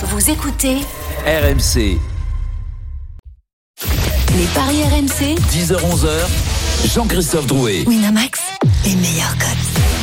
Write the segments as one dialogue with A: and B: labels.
A: Vous écoutez
B: RMC,
A: les paris RMC.
B: 10h-11h, Jean-Christophe Drouet.
A: Winamax,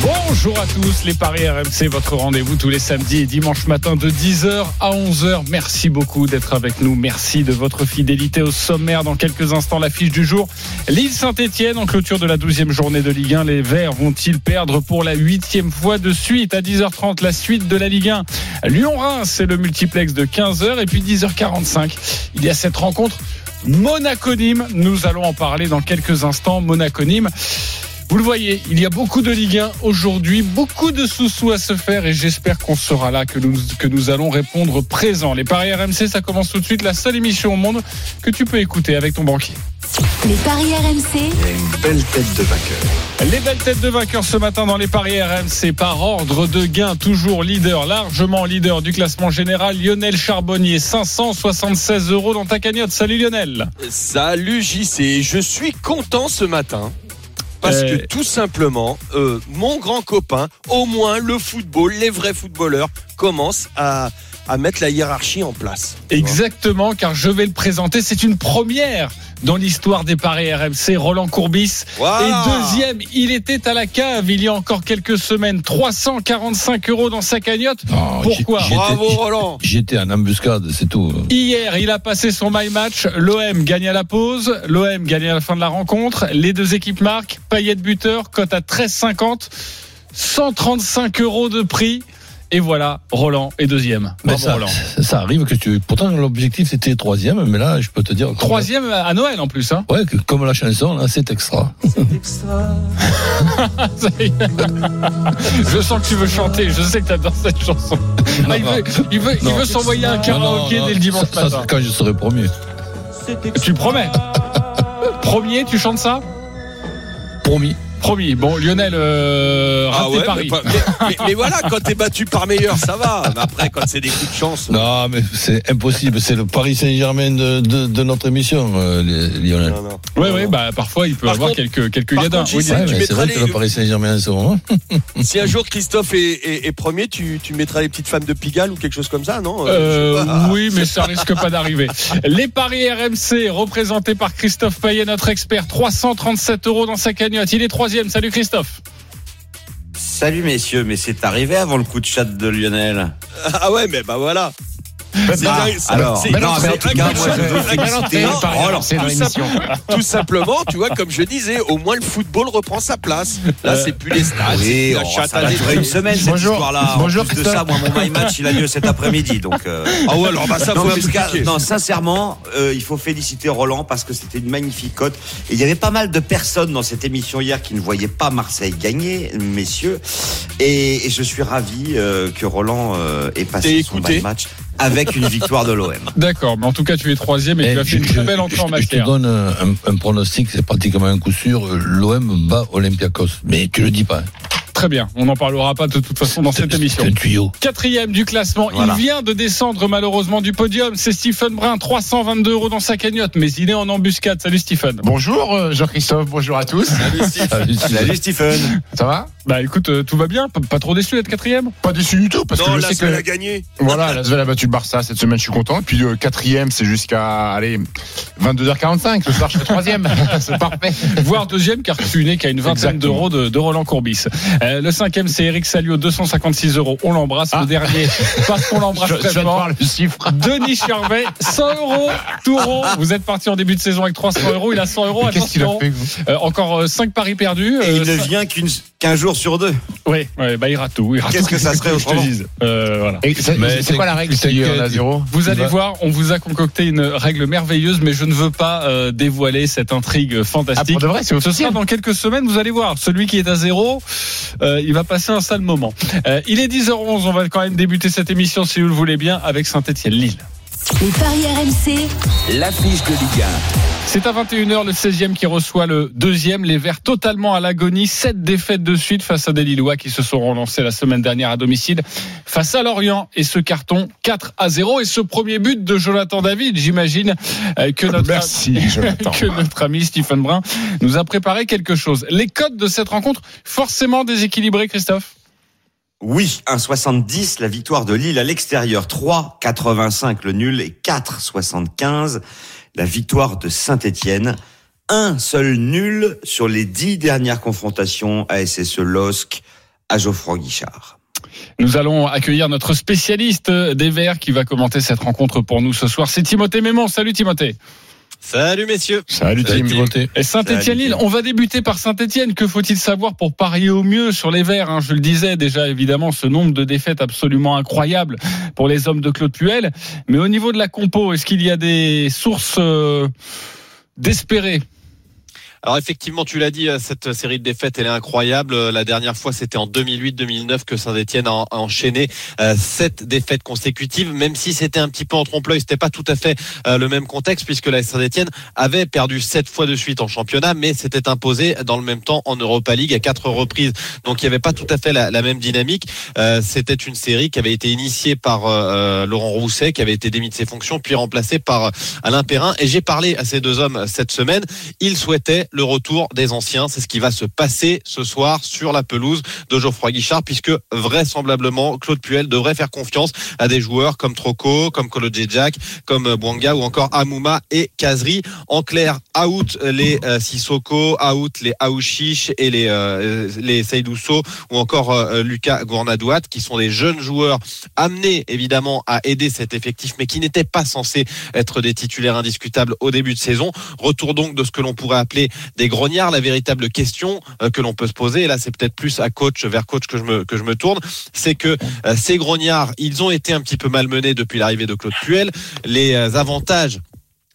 C: Bonjour à tous, les Paris RMC, votre rendez-vous tous les samedis et dimanches matin de 10h à 11h. Merci beaucoup d'être avec nous. Merci de votre fidélité au sommaire. Dans quelques instants, l'affiche du jour. Lille Saint-Etienne, en clôture de la 12e journée de Ligue 1. Les Verts vont-ils perdre pour la huitième fois de suite? À 10h30 la suite de la Ligue 1 Lyon-Reims, c'est le multiplex de 15h. Et puis 10h45, il y a cette rencontre Monaco-Nîmes. Nous allons en parler dans quelques instants. Monaco-Nîmes. Vous le voyez, il y a beaucoup de Ligue 1 aujourd'hui, beaucoup de sous-sous à se faire et j'espère qu'on sera là, que nous, que nous allons répondre présent. Les paris RMC, ça commence tout de suite, la seule émission au monde que tu peux écouter avec ton banquier.
A: Les paris RMC,
D: belle tête de vainqueur.
C: Les belles têtes de vainqueurs ce matin dans les paris RMC par ordre de gain, toujours leader, largement leader du classement général, Lionel Charbonnier, 576 euros dans ta cagnotte. Salut Lionel.
E: Salut JC, je suis content ce matin. Parce
C: Euh.
E: que tout simplement, euh, mon grand copain, au moins le football, les vrais footballeurs, commencent à, à mettre la hiérarchie en place.
C: Exactement, car je vais le présenter. C'est une première dans l'histoire des paris RMC. Roland Courbis. Et deuxième, il était à la cave il y a encore quelques semaines. 345 euros dans sa cagnotte.
F: Non,
C: Pourquoi
E: Bravo Roland.
F: J'étais en embuscade, c'est tout.
C: Hier, il a passé son my match. L'OM gagne à la pause. L'OM gagne à la fin de la rencontre. Les deux équipes marquent. Payet buteur, cote à 13,50. 135 euros de prix. Et voilà, Roland est deuxième.
F: Mais
C: Bravo,
F: ça,
C: Roland.
F: ça arrive que tu. Pourtant, l'objectif c'était troisième, mais là, je peux te dire.
C: Troisième à Noël en plus. Hein.
F: Ouais, que- comme la chanson, là, c'est extra.
C: Ça y est. Je sens que tu veux chanter. Je sais que tu adores cette chanson. Ah, il veut, il veut, il
F: Non.
C: veut s'envoyer un karaoké dès le dimanche
F: ça, ça,
C: matin.
F: c'est quand je serai premier.
C: Tu le promets Premier, tu chantes ça?
F: Promis.
C: Promis. Bon, Lionel, euh,
E: Ah ouais,
C: paris.
E: mais, mais- voilà, quand t'es battu par meilleur, ça va. Mais après, quand c'est des coups de chance.
F: Non, mais c'est impossible. C'est le Paris Saint-Germain de, de, de notre émission, euh, Lionel.
C: Oui, oui, bah, parfois il peut
E: Par
C: avoir
E: contre-
C: quelques, quelques
E: contre,
C: Oui,
F: c'est vrai que
E: les-
F: le Paris Saint-Germain en ce moment.
E: Si un jour Christophe est, est- est premier, tu, tu mettras les petites femmes de Pigalle ou quelque chose comme ça, non
C: Euh,
E: pas.
C: oui, mais ça risque pas d'arriver. Les paris RMC, représentés par Christophe Payet, notre expert, 337 euros dans sa cagnotte. Il est troisième. Salut Christophe.
G: Salut messieurs, mais c'est arrivé avant le coup de chat de Lionel.
E: Ah ouais, mais bah voilà.
G: Alors,
E: C'est-
G: non, mais en
E: c'est
G: tout
E: simplement, tu vois, comme je disais, au moins le football reprend sa place. Là,
C: Euh,
E: c'est plus les stades, c'est la
G: oh,
E: chatte
G: ça
E: à
G: une semaine cette
D: Bonjour.
G: histoire-là.
D: Bonjour,
G: de ça, moi, mon my match, il a lieu cet après-midi, donc. euh,
E: Ah ouais, alors bah ça
G: non, sincèrement, euh, il faut féliciter Roland parce que c'était une magnifique cote. Et il y avait pas mal de personnes dans cette émission hier qui ne voyaient pas Marseille gagner, messieurs. Et, et je suis ravi euh, que Roland euh, ait passé son match avec une victoire de l'OM.
C: D'accord, mais en tout cas, tu es troisième et
F: Eh,
C: tu as fait une très belle
F: je-
C: entrée en
F: je- Je te
C: matière.
F: donne un, un pronostic, c'est pratiquement un coup sûr. L'OM bat Olympiakos. Mais tu le dis pas.
C: Très bien. On n'en parlera pas de toute façon dans cette émission.
F: Tuyau.
C: Quatrième du classement.
G: Voilà.
C: Il vient de descendre malheureusement du podium. C'est Stephen Brun, 322 euros dans sa cagnotte, mais il est en embuscade. Salut Stephen.
D: Bonjour euh, Jean-Christophe, bonjour à tous.
F: Salut,
G: Salut Stephen.
D: Ça va?
C: Bah écoute, euh, tout va bien. Pas trop déçu d'être quatrième?
D: Pas déçu du tout parce
E: Non,
D: que je
E: la
D: sais
E: seule a
D: que
E: gagné.
D: voilà, la Svel a battu le Barça cette semaine, je suis content. Et puis euh, quatrième, c'est jusqu'à allez 22h45. Ce soir, je serai troisième. c'est parfait.
C: voire deuxième, car tu n'es qu'à une vingtaine d'euros de, de Roland Courbis. Euh, le cinquième, c'est Eric Salio, 256 euros. On l'embrasse.
D: Ah.
C: Le dernier, parce qu'on l'embrasse
D: voir le chiffre.
C: Denis Charvet, 100 euros. Touron, vous êtes parti en début de saison avec 300 euros. Il a 100 euros.
D: Qu'est-ce qu'il a fait vous
C: Euh, encore 5 paris perdus.
G: Et il ne
C: Euh,
G: vient qu'une- qu'un jour sur deux.
C: Oui, ouais, bah, il rate tout. il rate
G: Qu'est-ce que ça serait autrement.
C: Euh, voilà.
D: C'est quoi la règle
F: c'est
D: a zéro
C: Vous allez voir, on vous a concocté une règle merveilleuse, mais je ne veux pas euh, dévoiler cette intrigue
D: Ah,
C: fantastique.
D: pour de vrai, c'est
C: Ce sera dans quelques semaines, vous allez voir. Celui qui est à zéro, euh, il va passer un sale moment. Euh, il est 10h11, on va quand même débuter cette émission, si vous le voulez bien, avec Saint-Etienne-Lille.
A: Les paris RMC,
B: L'affiche de Ligue
C: C'est à 21h le 16e qui reçoit le deuxième. Les Verts totalement à l'agonie. Sept défaites de suite face à des Lillois qui se sont relancés la semaine dernière à domicile face à Lorient. Et ce carton 4 à 0. Et ce premier but de Jonathan David, j'imagine euh, que notre,
D: Merci, Jonathan.
C: que notre ami Stephen Brun nous a préparé quelque chose. Les codes de cette rencontre, forcément déséquilibrés, Christophe?
G: Oui, 1,70 la victoire de Lille à l'extérieur, 3,85 le nul et 4,75 la victoire de Saint-Étienne. Un seul nul sur les dix dernières confrontations à SSE LOSC à Geoffroy Guichard.
C: Nous allons accueillir notre spécialiste des Verts qui va commenter cette rencontre pour nous ce soir. C'est Timothée Mémon. Salut Timothée.
H: Salut messieurs.
D: Salut, Tim.
F: Timothée.
C: Et Saint-Etienne-Lille,
G: Salut.
C: on va débuter par Saint-Etienne. Que faut-il savoir pour parier au mieux sur les Verts hein Je le disais déjà, évidemment, ce nombre de défaites absolument incroyable pour les hommes de Claude Puel. Mais au niveau de la compo, est-ce qu'il y a des sources euh, d'espérer
H: Alors effectivement, tu l'as dit, euh, cette série de défaites, elle est incroyable. Euh, La dernière fois, c'était en 2008-2009 que Saint-Etienne a, enchaîné euh, sept défaites consécutives, même si c'était un petit peu en trompe-l'œil, c'était pas tout à fait le même contexte, puisque la Saint-Etienne avait perdu sept fois de suite en championnat, mais s'était imposé dans le même temps en Europa League à quatre reprises. Donc il n'y avait pas tout à fait la, la même dynamique. C'était une série qui avait été initiée par Laurent Rousset, qui avait été démis de ses fonctions, puis remplacé par Alain Perrin. Et j'ai parlé à ces deux hommes cette semaine. Ils souhaitaient le retour des anciens. C'est ce qui va se passer ce soir sur la pelouse de Geoffroy Guichard, puisque vraisemblablement Claude Puel devrait faire confiance à des joueurs comme Troco, comme Kolo Jack, comme Bouanga ou encore Amouma et Kazri. En clair, out les euh, Sissoko, out les Aouchiche et les euh, les ou encore euh, Lucas Gournadouat, qui sont des jeunes joueurs amenés évidemment à aider cet effectif, mais qui n'étaient pas censés être des titulaires indiscutables au début de saison. Retour donc de ce que l'on pourrait appeler des grognards. La véritable question euh, que l'on peut se poser, et là c'est peut-être plus à coach vers coach que je me que je me tourne, c'est que euh, ces grognards, ils ont été un petit peu malmenés depuis l'arrivée de Claude Puel. Les euh, avantages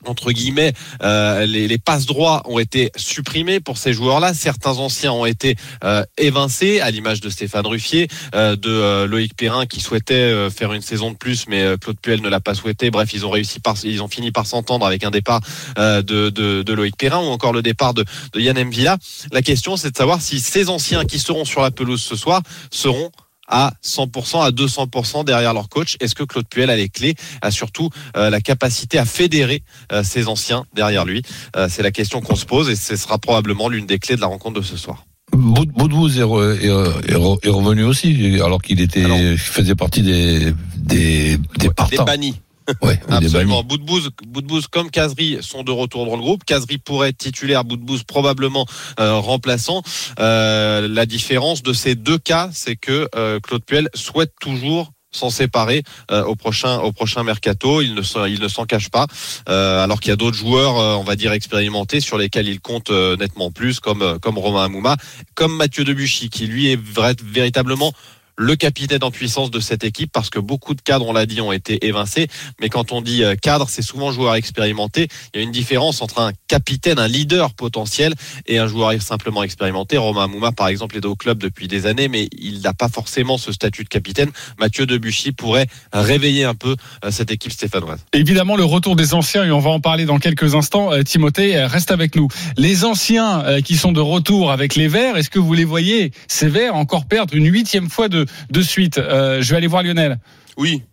H: entre guillemets, euh, les, les passes droits ont été supprimés pour ces joueurs-là. Certains anciens ont été euh, évincés, à l'image de Stéphane Ruffier, euh, de Loïc Perrin qui souhaitait faire une saison de plus, mais Claude Puel ne l'a pas souhaité. Bref, ils ont réussi par, ils ont fini par s'entendre avec un départ de, Loïc Perrin ou encore le départ de, de Yann Mvila. La question, c'est de savoir si ces anciens qui seront sur la pelouse ce soir seront à 100%, à 200% derrière leur coach. Est-ce que Claude Puel a les clés, a surtout euh, la capacité à fédérer euh, ses anciens derrière lui? Euh, C'est la question qu'on se pose et ce sera probablement l'une des clés de la rencontre de ce soir.
F: Boud- Boudbouz est, re- est est re- est revenu aussi, alors qu'il était,
H: Alors.
F: faisait partie des, des, des
H: Des
F: partants.
H: bannis.
F: Ouais,
H: Absolument. Boudbouz, Boudbouz comme Kazri sont de retour dans le groupe. Kazri pourrait être titulaire, Boudbouz probablement euh, remplaçant. Euh, la différence de ces deux cas, c'est que euh, Claude Puel souhaite toujours s'en séparer euh, au prochain au prochain mercato. Il ne s'en- il ne s'en cache pas. Euh, alors qu'il y a d'autres joueurs, euh, on va dire expérimentés, sur lesquels il compte euh, nettement plus, comme comme Romain Amouma, comme Mathieu Debuchy, qui lui est vrai- véritablement le capitaine en puissance de cette équipe parce que beaucoup de cadres, on l'a dit, ont été évincés. Mais quand on dit euh, cadre, c'est souvent joueur expérimenté. Il y a une différence entre un capitaine, un leader potentiel et un joueur simplement expérimenté. Romain Mouma, par exemple, est au club depuis des années, mais il n'a pas forcément ce statut de capitaine. Mathieu Debuchy pourrait réveiller un peu euh, cette équipe stéphanoise.
C: Évidemment, le retour des anciens, et on va en parler dans quelques instants. Euh, Timothée, reste avec nous. Les anciens qui sont de retour avec les Verts, est-ce que vous les voyez, ces Verts, encore perdre une huitième fois de, de suite Euh, Je vais aller voir Lionel.
E: Oui.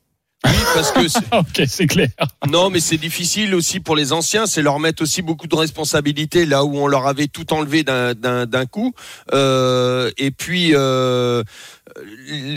E: Oui, parce que c'est-
C: ok, c'est clair.
E: non, mais c'est difficile aussi pour les anciens. C'est leur mettre aussi beaucoup de responsabilités là où on leur avait tout enlevé d'un coup. Euh, et puis, euh,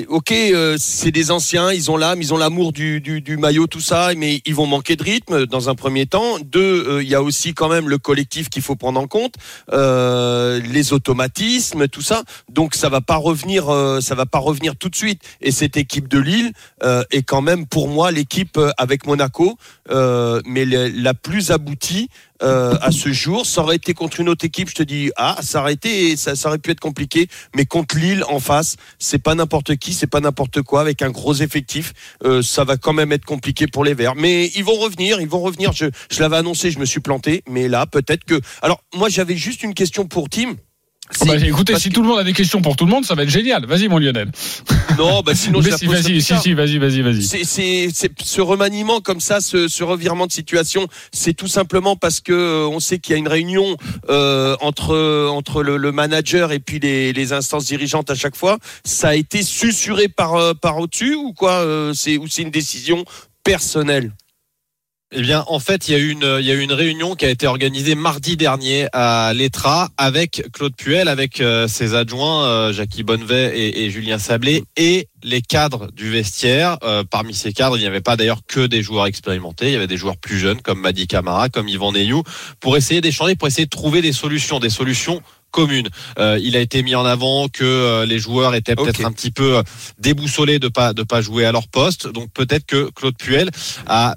E: ok, euh, c'est des anciens, ils ont l'âme, ils ont l'amour du, du, du maillot, tout ça, mais ils vont manquer de rythme dans un premier temps. Deux, euh, il y a aussi quand même le collectif qu'il faut prendre en compte, euh, les automatismes, tout ça. Donc ça va pas revenir, euh, ça va pas revenir tout de suite. Et cette équipe de Lille euh, est quand même pour moi l'équipe avec Monaco, mais la plus aboutie euh, à ce jour. Ça aurait été contre une autre équipe, je te dis ah ça aurait été, ça, ça aurait pu être compliqué, mais contre Lille en face, c'est pas n'importe qui, c'est pas n'importe quoi avec un gros effectif. Euh, ça va quand même être compliqué pour les Verts, mais ils vont revenir, ils vont revenir. Je, je l'avais annoncé, je me suis planté, mais là peut-être que. Alors moi j'avais juste une question pour Tim.
C: Oh, bah, écoutez, si
E: que-
C: tout le monde a des questions pour tout le monde, ça va être génial. Vas-y, mon Lionel.
E: Non, bah sinon je
C: si, vas-y, si, si, vas-y, vas-y, vas-y.
E: C'est, c'est, c'est ce remaniement comme ça, ce, ce revirement de situation, c'est tout simplement parce que euh, on sait qu'il y a une réunion euh, entre entre le, le manager et puis les, les instances dirigeantes à chaque fois. Ça a été susurré par euh, par au-dessus ou quoi euh, C'est ou c'est une décision personnelle?
H: Eh bien, en fait, il y a eu une, il y a eu une réunion qui a été organisée mardi dernier à l'ETRA avec Claude Puel, avec euh, ses adjoints euh, Jackie Bonnevet et, et Julien Sablé et les cadres du vestiaire. Euh, parmi ces cadres, il n'y avait pas d'ailleurs que des joueurs expérimentés. Il y avait des joueurs plus jeunes comme Madi Camara, comme Yvan Neyou, pour essayer d'échanger, pour essayer de trouver des solutions, des solutions communes. Euh, il a été mis en avant que euh, les joueurs étaient peut-être un petit peu déboussolés de pas de pas jouer à leur poste. Donc peut-être que Claude Puel a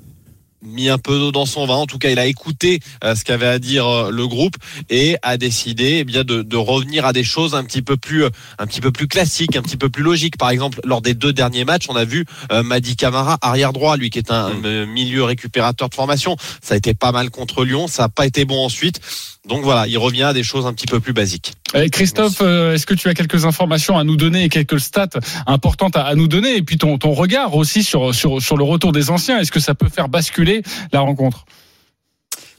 H: mis un peu d'eau dans son vin. En tout cas, il a écouté euh, ce qu'avait à dire euh, le groupe et a décidé eh bien de, de revenir à des choses un petit peu plus euh, un petit peu plus classiques, un petit peu plus logiques. Par exemple, lors des deux derniers matchs, on a vu euh, Madi Camara arrière droit, lui qui est un euh, milieu récupérateur de formation. Ça a été pas mal contre Lyon, ça n'a pas été bon ensuite. Donc voilà, il revient à des choses un petit peu plus basiques.
C: Eh, Christophe, euh, est-ce que tu as quelques informations à nous donner et quelques stats importantes à, nous donner et puis ton, regard aussi sur, le retour des anciens? Est-ce que ça peut faire basculer la rencontre?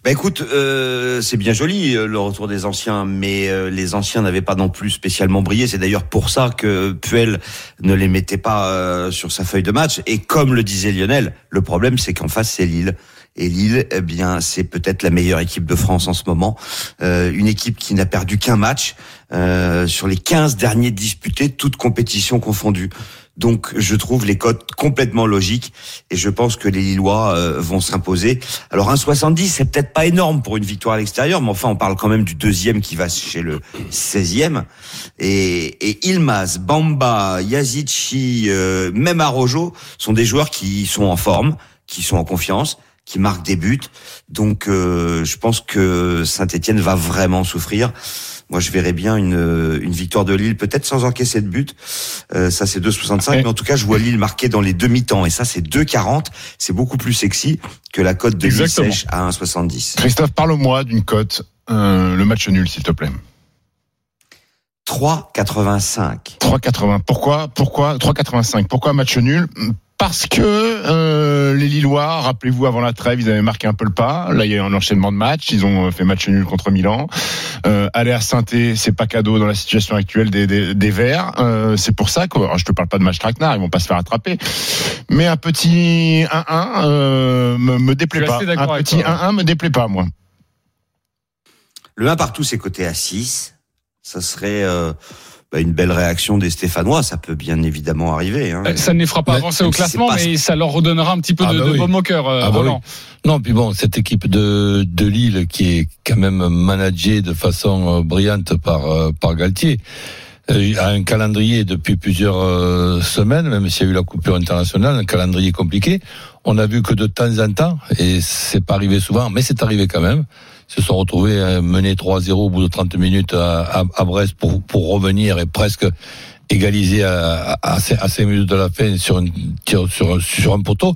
G: Bah écoute, euh, c'est bien joli euh, le retour des anciens, mais euh, les anciens n'avaient pas non plus spécialement brillé. C'est d'ailleurs pour ça que Puel ne les mettait pas euh, sur sa feuille de match. Et comme le disait Lionel, le problème c'est qu'en face c'est Lille. Et Lille, eh bien, c'est peut-être la meilleure équipe de France en ce moment. Euh, une équipe qui n'a perdu qu'un match euh, sur les 15 derniers disputés, toutes compétitions confondues. Donc, je trouve les cotes complètement logiques et je pense que les Lillois euh, vont s'imposer. Alors, 1,70, c'est peut-être pas énorme pour une victoire à l'extérieur, mais enfin, on parle quand même du deuxième qui va chez le 16e. Et, et Ilmaz, Bamba, Yazici, euh, même Arojo sont des joueurs qui sont en forme, qui sont en confiance qui marquent des buts. Donc, euh, je pense que Saint-Etienne va vraiment souffrir. Moi, je verrais bien une, une victoire de Lille, peut-être sans encaisser de but. Euh, ça, c'est 2,65.
C: Ouais.
G: Mais en tout cas, je vois Lille marquer dans les demi-temps. Et ça, c'est 2,40. C'est beaucoup plus sexy que la cote de Lille sèche à 1,70.
D: Christophe, parle-moi d'une cote, euh, le match nul, s'il te plaît.
G: 3,85.
D: 3,80. Pourquoi Pourquoi 3,85 Pourquoi match nul? Parce que euh, les Lillois, rappelez-vous, avant la trêve, ils avaient marqué un peu le pas. Là, il y a eu un enchaînement de matchs. Ils ont fait match nul contre Milan. Euh, aller à saint c'est pas cadeau dans la situation actuelle des, des, des Verts. Euh, c'est pour ça que, alors, je te parle pas de match traquenard, ils vont pas se faire attraper. Mais un petit 1-1 euh, me, me déplaît pas. Un petit
C: toi.
D: 1-1 me déplaît pas, moi.
G: Le 1 partout, c'est coté à 6. Ça serait euh, bah, une belle réaction des Stéphanois. Ça peut bien évidemment arriver. Hein.
C: Euh, Ça ne les fera pas
F: Mais
C: avancer au classement,
G: pas-
C: mais ça leur redonnera un petit peu
F: Ah
C: de,
F: bah
C: de
F: oui.
C: baume au cœur, euh,
F: Ah bah
C: Roland.
F: Non, puis bon, cette équipe de, de Lille qui est quand même managée de façon euh, brillante par, par Galtier, a un calendrier depuis plusieurs semaines, même s'il y a eu la coupure internationale, un calendrier compliqué. On a vu que de temps en temps, et c'est pas arrivé souvent, mais c'est arrivé quand même, se sont retrouvés euh, menés 3-0 au bout de 30 minutes à, à, à Brest pour, pour revenir et presque égaliser à, à, à 5 minutes de la fin sur un tir sur, sur un poteau.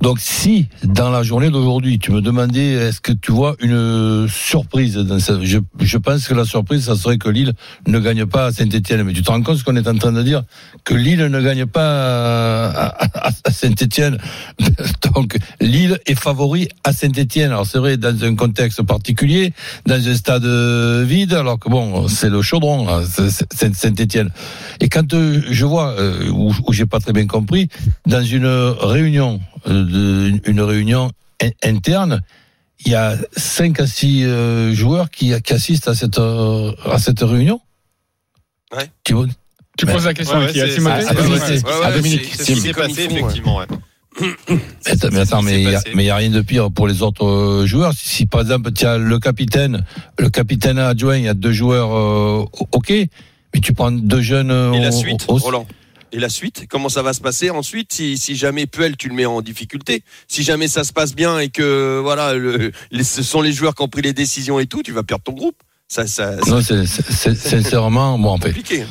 F: Donc si dans la journée d'aujourd'hui tu me demandais est-ce que tu vois une surprise dans ça, je, je pense que la surprise ça serait que Lille ne gagne pas à Saint-Etienne. Mais tu te rends compte ce qu'on est en train de dire? Que Lille ne gagne pas à, à- à Saint-Etienne. Donc Lille est favori à Saint-Etienne. Alors c'est vrai dans un contexte particulier, dans un stade vide, alors que bon c'est le chaudron c'est Saint-Etienne. Et quand euh, je vois euh, où, où j'ai pas très bien compris, dans une réunion, euh, de- une réunion in- interne, il y a cinq à six euh, joueurs qui, qui assistent à cette euh, à cette réunion.
E: Ouais.
F: Tu vois
C: Tu poses la question
H: Ouais,
C: à qui À
F: à Dominique,
E: c'est-
H: passé,
E: font, ouais.
H: effectivement. ouais.
F: Mais attends, mais il y a- rien de pire pour les autres joueurs. Si, si, par exemple tu as le capitaine, le capitaine adjoint, il y a deux joueurs, euh, ok, mais tu prends deux jeunes. euh,
E: Et la
F: au-
E: suite,
F: au-
E: Roland Et la suite Comment ça va se passer ensuite si, si jamais Puel, tu le mets en difficulté Si jamais ça se passe bien et que voilà, le, les- ce sont les joueurs qui ont pris les décisions et tout, tu vas perdre ton groupe. Ça, ça, c'est
F: Non, c'est c'est- c'est- sincèrement, bon, en fait.
E: compliqué.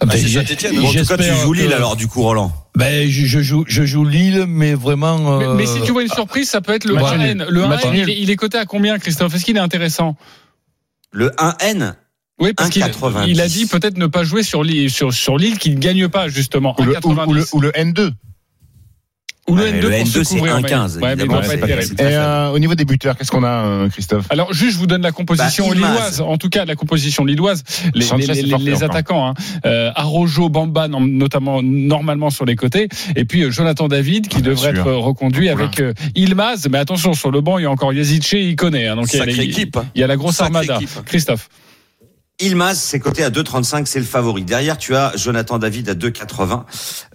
F: ben,
E: c'est
F: j'ai-
E: Saint-Étienne.
G: Bon, en tout cas, tu joues Lille
F: que-
G: alors, du coup, Roland.
F: Ben, je, je joue, je joue Lille, mais vraiment.
C: Mais,
F: euh,
C: mais si tu vois une surprise, ça peut être le
D: match
C: 1N.
D: nul.
C: Le
D: Match
C: 1N,
D: nul.
C: il est, il est coté à combien, Christophe Est-ce qu'il est intéressant?
G: Le 1N,
C: Oui, parce qu'il
G: 1,90.
C: il a dit peut-être ne pas jouer sur Lille, sur, sur qui ne gagne pas, justement.
D: Ou le, ou- ou le-
C: 1,90.
D: ou le N2.
C: Ou le
G: Ouais,
C: N2
G: le
C: pour se
G: N2, c'est
C: couvrir.
G: 1,15,
C: Ouais,
G: Très
D: euh, au niveau des buteurs, qu'est-ce qu'on a, euh, Christophe?
C: Alors juste, je vous donne la composition
G: Bah,
C: lilloise. En tout cas, la composition lilloise, les, les- attaquants, hein. euh, Arrojo, Bamba, notamment normalement sur les côtés, et puis euh, Jonathan David qui
D: Bien
C: devrait
D: sûr.
C: être euh, reconduit
D: Voilà.
C: avec euh, Ilmaz. Mais attention, sur le banc, il y a encore Yazice, il connaît. hein. donc il y a-
E: équipe.
C: il y a la grosse armada.
E: équipe.
C: Christophe.
G: Ilmaz, c'est coté à 2,35, c'est le favori. Derrière, tu as Jonathan David à 2,80,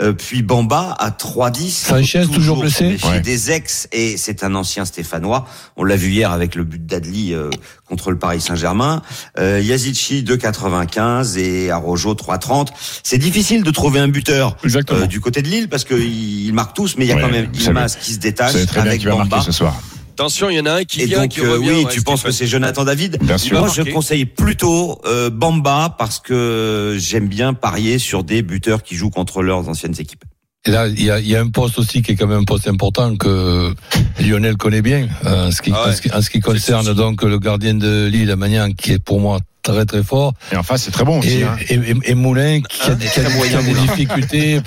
G: euh, puis Bamba à 3,10.
F: Sanchez, toujours blessé
D: Ouais.
G: Des ex, et c'est un ancien Stéphanois. On l'a vu hier avec le but d'Adli euh, contre le Paris Saint-Germain. Euh, Yazici 2,95 et Arojo 3,30. C'est difficile de trouver un buteur
C: Exactement.
G: euh, du côté de Lille parce qu'ils marquent tous, mais il y a
D: Ouais,
G: quand même Ilmaz qui se détache avec Bamba.
D: ce soir.
E: Attention, il y en a un qui
G: Et
E: vient,
G: donc,
E: qui
G: euh,
E: revient.
G: oui, tu penses que c'est Jonathan David
D: Bien sûr.
G: Moi, je conseille plutôt euh, Bamba parce que j'aime bien parier sur des buteurs qui jouent contre leurs anciennes équipes.
F: Et là, il y a, il y a un poste aussi qui est quand même un poste important que Lionel connaît bien, euh, en ce qui,
E: Ah ouais.
F: en ce qui, en ce qui concerne donc le gardien de Lille, Magnan, qui est pour moi très très fort,
D: Et en face, c'est très bon aussi.
F: et,
D: hein.
F: et, et- et Moulin qui a,
G: Hein,
F: qui a-
G: très
F: qui a des difficultés,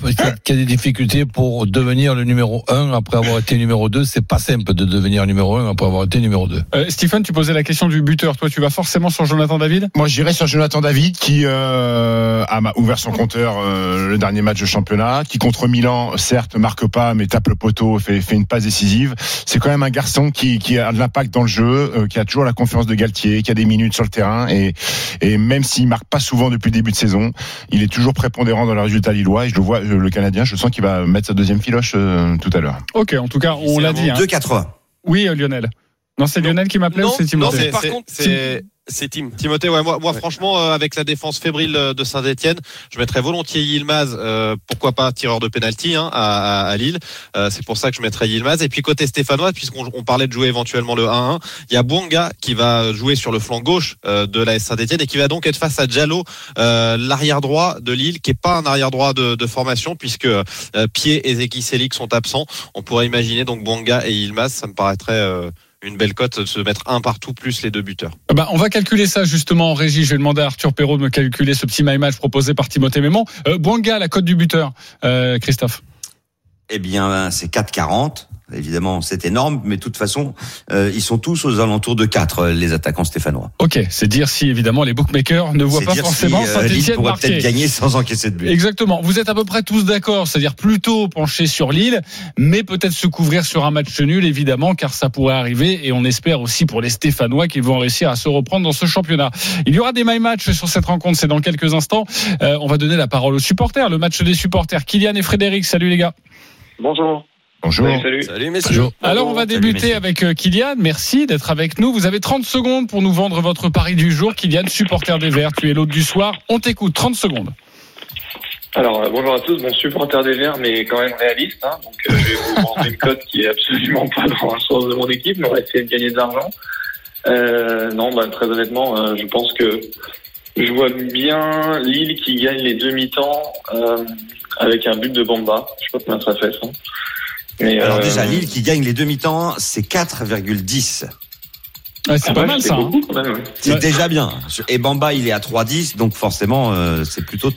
F: qui a, des difficultés pour devenir le numéro 1 après avoir été numéro 2. C'est pas simple de devenir numéro 1 après avoir été numéro 2.
C: Euh, Stephen, tu posais la question du buteur. Toi, tu vas forcément sur Jonathan David?
D: Moi, j'irais sur Jonathan David qui euh, a ouvert son compteur euh, le dernier match de championnat, qui contre Milan, certes, marque pas, mais tape le poteau, fait, fait une passe décisive. C'est quand même un garçon qui, qui a de l'impact dans le jeu, euh, qui a toujours la confiance de Galtier, qui a des minutes sur le terrain, et, et même s'il marque pas souvent depuis le début de saison, il est toujours prépondérant dans le résultat lillois. Et je le vois, je- le Canadien, je sens qu'il va mettre sa deuxième filoche euh, tout à l'heure.
C: Ok, en tout cas, on l'a dit. Hein.
G: 2,80.
C: Oui, euh, Lionel. Non, c'est
E: Non.
C: Lionel qui m'appelait ou
E: Non,
C: c'est
E: non,
C: Timothée
E: c'est par contre,
H: c'est-
E: c'est Tim.
H: Timothée, ouais, moi, moi
E: Ouais.
H: franchement, euh, avec la défense fébrile euh, de Saint-Etienne, je mettrais volontiers Yilmaz, euh, pourquoi pas tireur de penalty hein, à, à, à Lille. Euh, c'est pour ça que je mettrais Yilmaz. Et puis côté stéphanois, puisqu'on on parlait de jouer éventuellement le 1-1, il y a Bouanga qui va jouer sur le flanc gauche euh, de la Saint-Etienne et qui va donc être face à Diallo, euh, l'arrière droit de Lille, qui est pas un arrière droit de, de formation, puisque euh, Pied et Zeki Selik sont absents. On pourrait imaginer donc Bouanga et Yilmaz, ça me paraîtrait euh, une belle cote de se mettre un partout plus les deux buteurs.
C: Ah Bah, on va calculer ça justement en régie. Je vais demander à Arthur Perrault de me calculer ce petit my match proposé par Timothée Mémon. Euh, Bouanga, la cote du buteur, euh, Christophe.
G: Eh bien, c'est 4,40. Évidemment, c'est énorme, mais de toute façon, euh, ils sont tous aux alentours de 4, euh, les attaquants stéphanois.
C: Ok, c'est dire si évidemment les bookmakers ne voient pas
G: dire
C: forcément
G: si, euh, Lille pourrait peut-être gagner sans encaisser de but.
C: Exactement. Vous êtes à peu près tous d'accord, c'est-à-dire plutôt penché sur Lille, mais peut-être se couvrir sur un match nul, évidemment, car ça pourrait arriver. Et on espère aussi pour les Stéphanois qu'ils vont réussir à se reprendre dans ce championnat. Il y aura des my match sur cette rencontre, c'est dans quelques instants. Euh, on va donner la parole aux supporters, le match des supporters. Kylian et Frédéric, salut les gars.
I: Bonjour.
D: Bonjour.
I: Salut, salut.
E: Salut messieurs.
C: Alors on va débuter avec euh, Kylian. Merci d'être avec nous. Vous avez 30 secondes pour nous vendre votre pari du jour. Kylian, supporter des Verts, tu es l'hôte du soir. On t'écoute, 30 secondes.
I: Alors, euh, bonjour à tous. Bon, supporter des Verts, mais quand même réaliste. Hein, donc, euh, je vais vous vendre une cote qui est absolument pas dans le sens de mon équipe, mais on va essayer de gagner de l'argent. Euh, non, bah, très honnêtement, euh, je pense que je vois bien Lille qui gagne les demi-temps euh, avec un but de Bamba. Je sais pas combien ça fait, ça. Mais,
G: Alors
I: euh,
G: déjà, Lille qui gagne les demi-temps, c'est 4,10.
C: Ouais, c'est
I: ah,
C: pas
I: ouais,
C: mal ça. hein.
G: C'est
C: Ouais.
G: déjà bien. Et Bamba, il est à 3,10, donc forcément, euh, c'est plutôt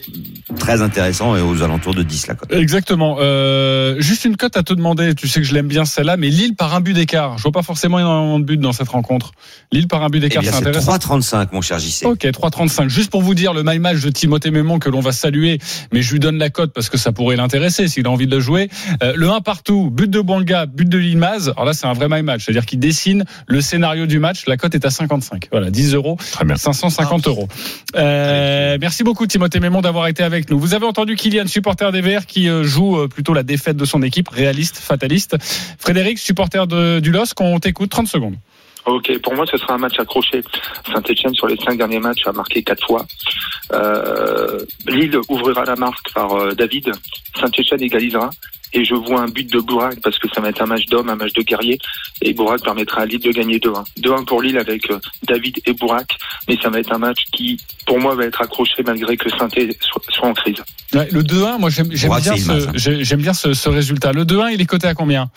G: très intéressant et aux alentours de 10 la cote.
C: Exactement. Euh, juste une cote à te demander. Tu sais que je l'aime bien celle-là, mais Lille par un but d'écart. Je vois pas forcément énormément de buts dans cette rencontre. Lille par un but
G: Eh
C: d'écart,
G: bien,
C: c'est intéressant.
G: 3,35, mon cher JC.
C: Ok, 3,35. Juste pour vous dire le my match de Timothée Mémon que l'on va saluer, mais je lui donne la cote parce que ça pourrait l'intéresser s'il a envie de le jouer. Euh, le 1 partout, but de Bouanga, but de Lilmaz. Alors là, c'est un vrai my match, c'est-à-dire qu'il dessine le scénario du match. La cote est à 55. Voilà, 10 euros,
D: Très bien.
C: 550 euros. Euh, merci beaucoup Timothée Mémon d'avoir été avec nous. Vous avez entendu Kylian, supporter des Verts, qui euh, joue euh, plutôt la défaite de son équipe, réaliste, fataliste. Frédéric, supporter de, du LOSC, on t'écoute 30 secondes.
J: Ok, pour moi, ce sera un match accroché. Saint-Etienne, sur les cinq derniers matchs, a marqué quatre fois. Euh, Lille ouvrira la marque par euh, David. Saint-Etienne égalisera. Et je vois un but de Bourac parce que ça va être un match d'homme, un match de guerrier. Et Bourac permettra à Lille de gagner 2-1. 2-1 pour Lille avec euh, David et Bourac. Mais ça va être un match qui, pour moi, va être accroché malgré que Saint-Etienne soit, soit en crise.
C: Ouais, le 2-1, moi j'aime bien, ce,
G: hein.
C: j'ai- j'aime bien ce, ce résultat. Le 2-1, il est coté à combien?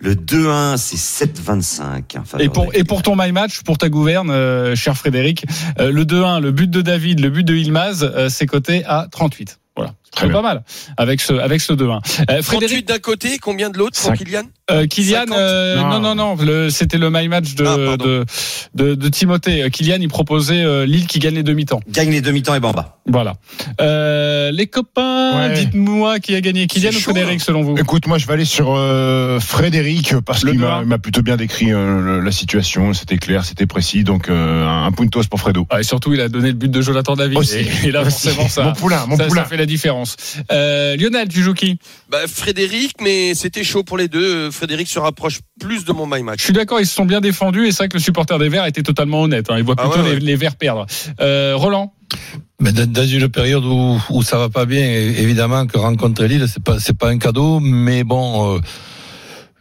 G: Le 2-1, c'est 7,25. en faveur
C: et pour, et pour ton my match, pour ta gouverne, euh, cher Frédéric, euh, le 2-1, le but de David, le but de Ilmaz, euh, c'est coté à 38. Voilà.
D: Très bien.
C: pas mal avec ce avec ce 2-1. Euh,
E: 38
C: Frédéric
E: d'un côté, combien de l'autre pour. Kylian
C: euh, Kylian,
E: 50?
C: euh, non
D: Non.
C: non c'était le my match de
E: Ah,
C: de, de de Timothée. Euh, Kylian, il proposait euh, Lille qui gagne les demi-temps.
G: Gagne les demi-temps et Bamba.
C: Voilà. Euh, les copains,
D: Ouais.
C: dites-moi qui a gagné, Kylian ou Frédéric selon vous
D: Écoute, moi je vais aller sur euh, Frédéric parce qu'il
C: 2-1.
D: m'a plutôt bien décrit euh, la situation, c'était clair, c'était précis, donc euh, un puntos pour Fredo.
C: Ah, et surtout, il a donné le but de Jonathan David.
D: Aussi.
C: Et, et là, forcément, ça,
D: Mon poulain, mon
C: ça, ça
D: poulain.
C: fait la différence. Euh, Lionel, tu joues qui
E: bah, Frédéric, mais c'était chaud pour les deux. Frédéric se rapproche plus de mon my
C: Je
E: match.
C: suis d'accord, ils se sont bien défendus et c'est vrai que le supporter des Verts était totalement honnête. hein. Il voit
E: Ah
C: plutôt
E: ouais, ouais.
C: Les, les Verts perdre. Euh, Roland
F: Mais dans une période où, où ça va pas bien, évidemment que rencontrer Lille, c'est pas c'est pas un cadeau, mais bon, euh,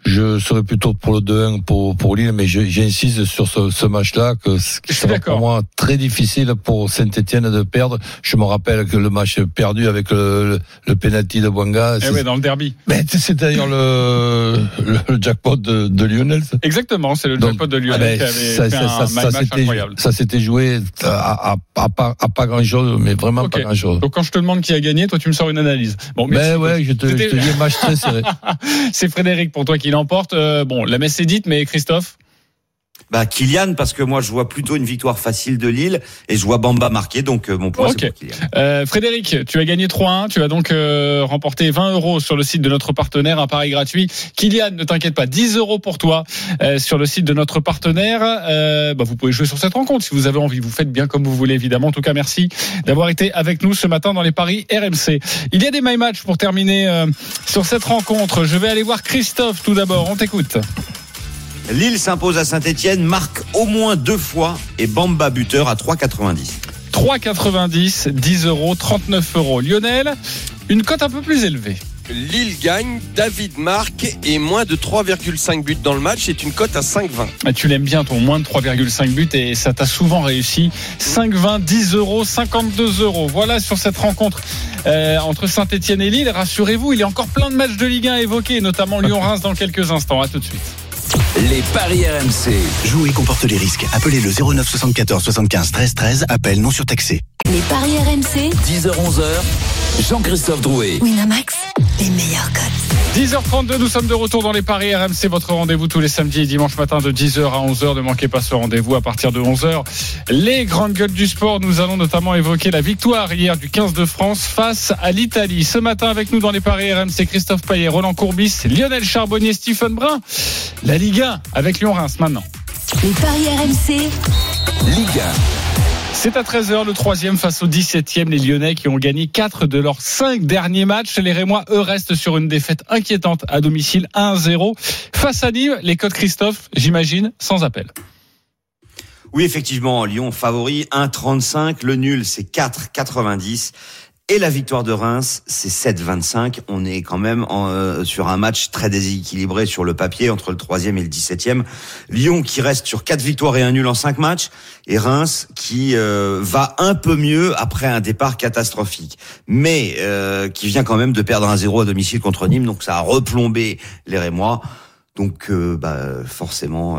F: je serais plutôt pour le 2-1 pour pour Lille, mais j'insiste sur ce, ce match-là que c-
C: Je suis
F: ça va
C: d'accord.
F: pour moi très difficile pour Saint-Etienne de perdre. Je me rappelle que le match perdu avec le, le, le penalty de Boanga,
C: eh
F: c'est
C: ouais, dans le derby.
F: mais c'est d'ailleurs le, le, jackpot de, de Lionel.
C: Exactement, c'est le
F: Donc,
C: jackpot de
F: ah
C: Lionel
F: ben,
C: qui avait
F: ça,
C: fait
F: ça,
C: un
F: ça,
C: match incroyable.
F: ça s'était joué à, à, à, pas, à pas grand chose, mais vraiment
C: Ok.
F: pas grand chose.
C: Donc quand je te demande qui a gagné, toi tu me sors une analyse. Bon, mais
F: Ben ouais, je te, je te dis un match très serré.
C: c'est Frédéric pour toi qui l'emporte. Euh, bon, la messe est dite, mais Christophe
G: Bah Kylian parce que moi je vois plutôt une victoire facile de Lille et je vois Bamba marquer donc euh, mon point
C: Ok.
G: c'est pour Kylian.
C: Euh, Frédéric, tu as gagné 3-1. Tu as donc euh, remporté 20 euros sur le site de notre partenaire, un pari gratuit. Kylian, ne t'inquiète pas, 10 euros pour toi euh, sur le site de notre partenaire. Euh, bah, vous pouvez jouer sur cette rencontre si vous avez envie. Vous faites bien comme vous voulez, évidemment. En tout cas, merci d'avoir été avec nous ce matin dans les paris RMC. Il y a des my match pour terminer euh, sur cette rencontre. Je vais aller voir Christophe tout d'abord. On t'écoute.
G: Lille s'impose à Saint-Etienne, marque au moins deux fois et Bamba buteur à 3,90.
C: 3,90, 10 euros, 39 euros. Lionel, une cote un peu plus élevée.
E: Lille gagne, David marque et moins de 3,5 buts dans le match. C'est une cote à 5,20.
C: Ah, Tu l'aimes bien ton moins de 3,5 buts et ça t'a souvent réussi. 5, 20, 10 euros, 52 euros. Voilà sur cette rencontre euh, entre Saint-Etienne et Lille. Rassurez-vous, il y a encore plein de matchs de Ligue 1 à évoquer, notamment Lyon-Reims dans quelques instants. À tout de suite.
B: Les paris RMC.
K: Jouer comporte les risques. Appelez le 09 74 75 13 13. Appel non surtaxé.
A: Les paris RMC,
B: 10h-11h, Jean-Christophe Drouet.
A: Winamax, les meilleurs cotes.
C: 10h32, nous sommes de retour dans les paris RMC, votre rendez-vous tous les samedis et dimanches matin de 10h à 11h. Ne manquez pas ce rendez-vous à partir de 11h. Les grandes gueules du sport, nous allons notamment évoquer la victoire hier du 15 de France face à l'Italie. Ce matin avec nous dans les paris RMC, Christophe Payet, Roland Courbis, Lionel Charbonnier, Stephen Brun. La Ligue 1 avec Lyon-Reims maintenant.
A: Les paris RMC,
B: Ligue
C: C'est à 13h le troisième face au 17e, les Lyonnais qui ont gagné 4 de leurs 5 derniers matchs. Les Rémois, eux, restent sur une défaite inquiétante à domicile 1-0. Face à Nîmes, les codes Christophe, j'imagine, sans appel.
G: Oui, effectivement, Lyon favori 1,35. Le nul, c'est 4,90. Et la victoire de Reims, c'est 7,25. On est quand même en, euh, sur un match très déséquilibré sur le papier entre le troisième et le 17e. Lyon qui reste sur quatre victoires et un nul en cinq matchs. Et Reims qui euh, va un peu mieux après un départ catastrophique. Mais euh, qui vient quand même de perdre un 0 à domicile contre Nîmes. Donc ça a replombé les Rémois. Donc euh, bah, forcément...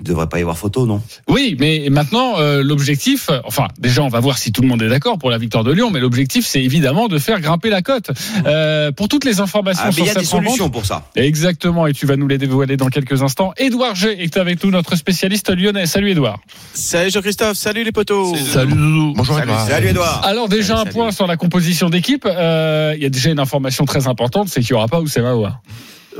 G: Il devrait pas y avoir photo, non?
C: Oui, mais maintenant, euh, l'objectif, enfin, déjà, on va voir si tout le monde est d'accord pour la victoire de Lyon, mais l'objectif, c'est évidemment de faire grimper la cote. Euh, pour toutes les informations
G: Ah, mais
C: sur
G: il y a des solutions pour ça.
C: Exactement, et tu vas nous les dévoiler dans quelques instants. Édouard G est avec nous, notre spécialiste lyonnais. Salut Édouard.
L: Salut Jean-Christophe, salut les potos.
F: Salut Doudou.
D: Bonjour
G: Salut,
D: Edouard.
G: salut Edouard.
C: Alors déjà
G: Salut,
C: un
G: salut.
C: point sur la composition d'équipe. Euh, Il y a déjà une information très importante, c'est qu'il n'y aura pas Oussem Aouar.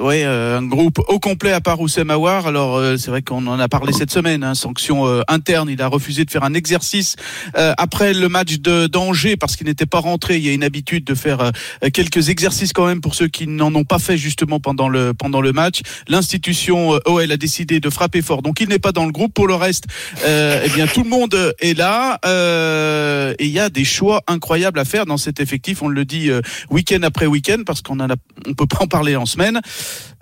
L: Oui, euh, un groupe au complet à part Oussem. Alors euh, c'est vrai qu'on en a parlé cette semaine, hein, sanction euh, interne. Il a refusé de faire un exercice euh, après le match de d'Angers parce qu'il n'était pas rentré. Il y a une habitude de faire euh, quelques exercices quand même pour ceux qui n'en ont pas fait justement pendant le pendant le match. L'institution OL a décidé de frapper fort, donc il n'est pas dans le groupe. Pour le reste, eh bien tout le monde est là et il y a des choix incroyables à faire dans cet effectif. On le dit week-end après week-end parce qu'on en a, on peut pas en parler en semaine.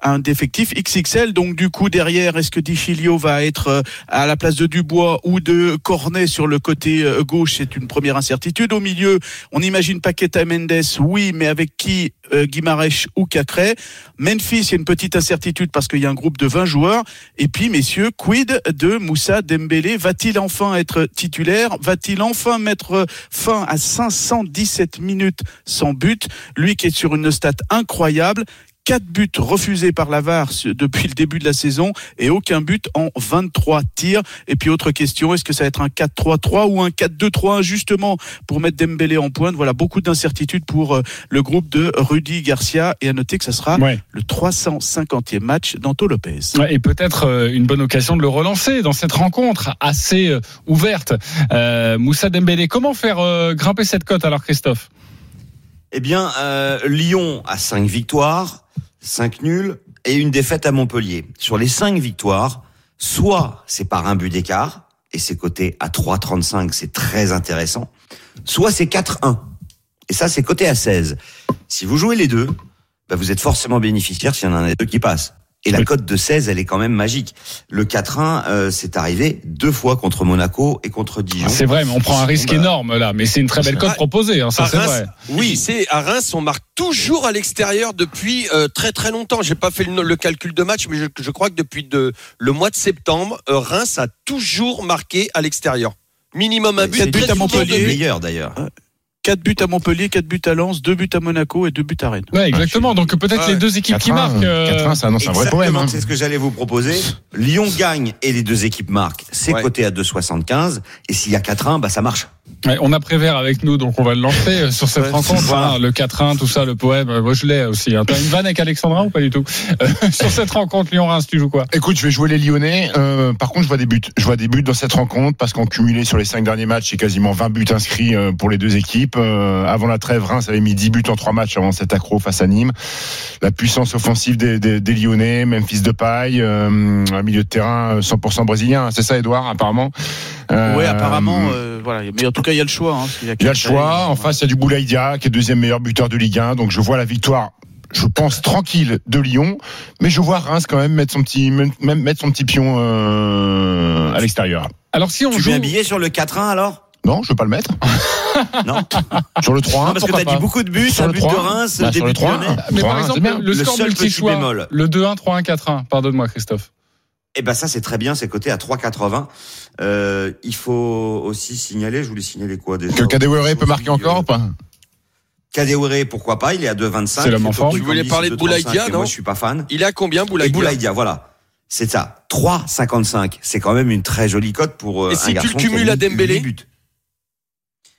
L: Un défectif XXL. Donc du coup derrière, est-ce que Dichilio va être euh, à la place de Dubois ou de Cornet sur le côté euh, gauche? C'est une première incertitude. Au milieu, on imagine Paqueta Mendes, oui, mais avec qui euh, Guimarães ou Cacré? Memphis, il y a une petite incertitude parce qu'il y a un groupe de 20 joueurs. Et puis, messieurs, quid de Moussa Dembélé? Va-t-il enfin être titulaire? Va-t-il enfin mettre fin à 517 minutes sans but? Lui qui est sur une stat incroyable. 4 buts refusés par la VAR depuis le début de la saison et aucun but en 23 tirs. Et puis autre question, est-ce que ça va être un 4-3-3 ou un 4-2-3 justement pour mettre Dembélé en pointe? Voilà, beaucoup d'incertitudes pour euh, le groupe de Rudy Garcia et à noter que ça sera
C: Ouais.
L: le 350e match d'Anto Lopez.
C: Ouais, Et peut-être euh, une bonne occasion de le relancer dans cette rencontre assez euh, ouverte. Euh, Moussa Dembélé, comment faire euh, grimper cette cote alors Christophe?
G: Eh bien, euh, Lyon a 5 victoires, 5 nuls et une défaite à Montpellier. Sur les 5 victoires, soit c'est par un but d'écart, et c'est coté à 3,35, c'est très intéressant, soit c'est 4-1. Et ça, c'est coté à 16. Si vous jouez les deux, bah, vous êtes forcément bénéficiaire s'il y en a un des deux qui passe. Et la cote de 16, elle est quand même magique. Le 4-1, euh, c'est arrivé deux fois contre Monaco et contre Dijon.
C: Ah, C'est vrai, mais on prend un risque
G: bah,
C: énorme là. Mais c'est une très belle cote
E: Ah,
C: proposée, hein, ça c'est vrai.
E: Oui, c'est à Reims, on marque toujours à l'extérieur depuis euh, très très longtemps. J'ai pas fait le, le calcul de match, mais je, je crois que depuis de, le mois de septembre, euh, Reims a toujours marqué à l'extérieur. Minimum un but.
L: Buts
E: très
L: à Montpellier.
G: d'ailleurs.
L: 4 buts à Montpellier, 4 buts à Lens, 2 buts à Monaco et 2 buts à Rennes.
C: Ouais, exactement. Donc peut-être
E: Ouais.
C: les deux équipes qui
D: 4-1,
C: marquent. euh,
D: 4-1, ça annonce un vrai
G: Exactement,
D: poème. hein.
G: c'est ce que j'allais vous proposer. Lyon gagne et les deux équipes marquent. C'est
E: Ouais.
G: coté à 2,75. Et s'il y a 4-1, bah ça marche.
C: Ouais, on a Prévert avec nous, donc on va le lancer euh, sur cette
L: Ouais,
C: rencontre.
G: voilà.
C: hein, le 4-1, tout ça, le poème. Moi je l'ai aussi. hein. T'as une vanne avec Alexandra ou pas du tout Euh, Sur cette rencontre Lyon-Reims, tu joues quoi?
D: Écoute, je vais jouer les Lyonnais. Euh, par contre, je vois des buts. Je vois des buts dans cette rencontre parce qu'en cumulé sur les cinq derniers matchs, c'est quasiment 20 buts inscrits pour les deux équipes. Euh, avant la trêve, Reims avait mis 10 buts en trois matchs avant cet accro face à Nîmes. La puissance offensive des, des, des Lyonnais, Memphis de paille, euh, un milieu de terrain euh, 100% brésilien. C'est ça, Edouard, apparemment? Euh,
L: ouais, apparemment, euh, voilà. Mais en tout cas, il y a le choix. hein,
D: Il y a le choix. En face, il y a du Boulaïdia, qui est deuxième meilleur buteur de Ligue 1. Donc, je vois la victoire. Je pense tranquille de Lyon, mais je vois Reims quand même mettre son petit, même mettre son petit pion euh, à l'extérieur.
C: Alors si on
G: Tu
C: joue.
G: mets un billet sur le 4-1 alors?
D: Non, je veux pas le mettre.
G: Non,
D: Sur le 3-1,
G: Non, parce que t'as dit beaucoup de buts,
D: Sur
G: un
D: le
G: but de
D: 3-1,
G: Reims,
D: bah,
G: des
D: sur le
G: buts
D: 3-1.
G: lyonnais.
C: Mais par
D: 3-1,
C: exemple, le
G: Le
C: score
G: seul petit
C: multi-choix,
G: bémol.
C: le 2-1, 3-1, 4-1. Pardonne-moi, Christophe.
G: Eh ben ça c'est très bien, c'est coté à 3,80. Euh, il faut aussi signaler, je voulais signaler quoi déjà
D: Que Kadewere peut marquer encore ou pas?
G: Kadewere, pourquoi pas Il est à 2,25.
C: C'est l'homme en forme.
G: Toto
E: Tu voulais parler de Boulaïdia,
G: 2,35, et
E: non
G: Moi je suis pas fan.
E: Il est à combien Boulaïdia?
G: Boulaïdia, voilà. C'est ça. 3,55. C'est quand même une très jolie cote pour euh,
E: Et
G: un
E: si tu
G: garçon
E: le
G: qui a
E: cumules à Dembélé.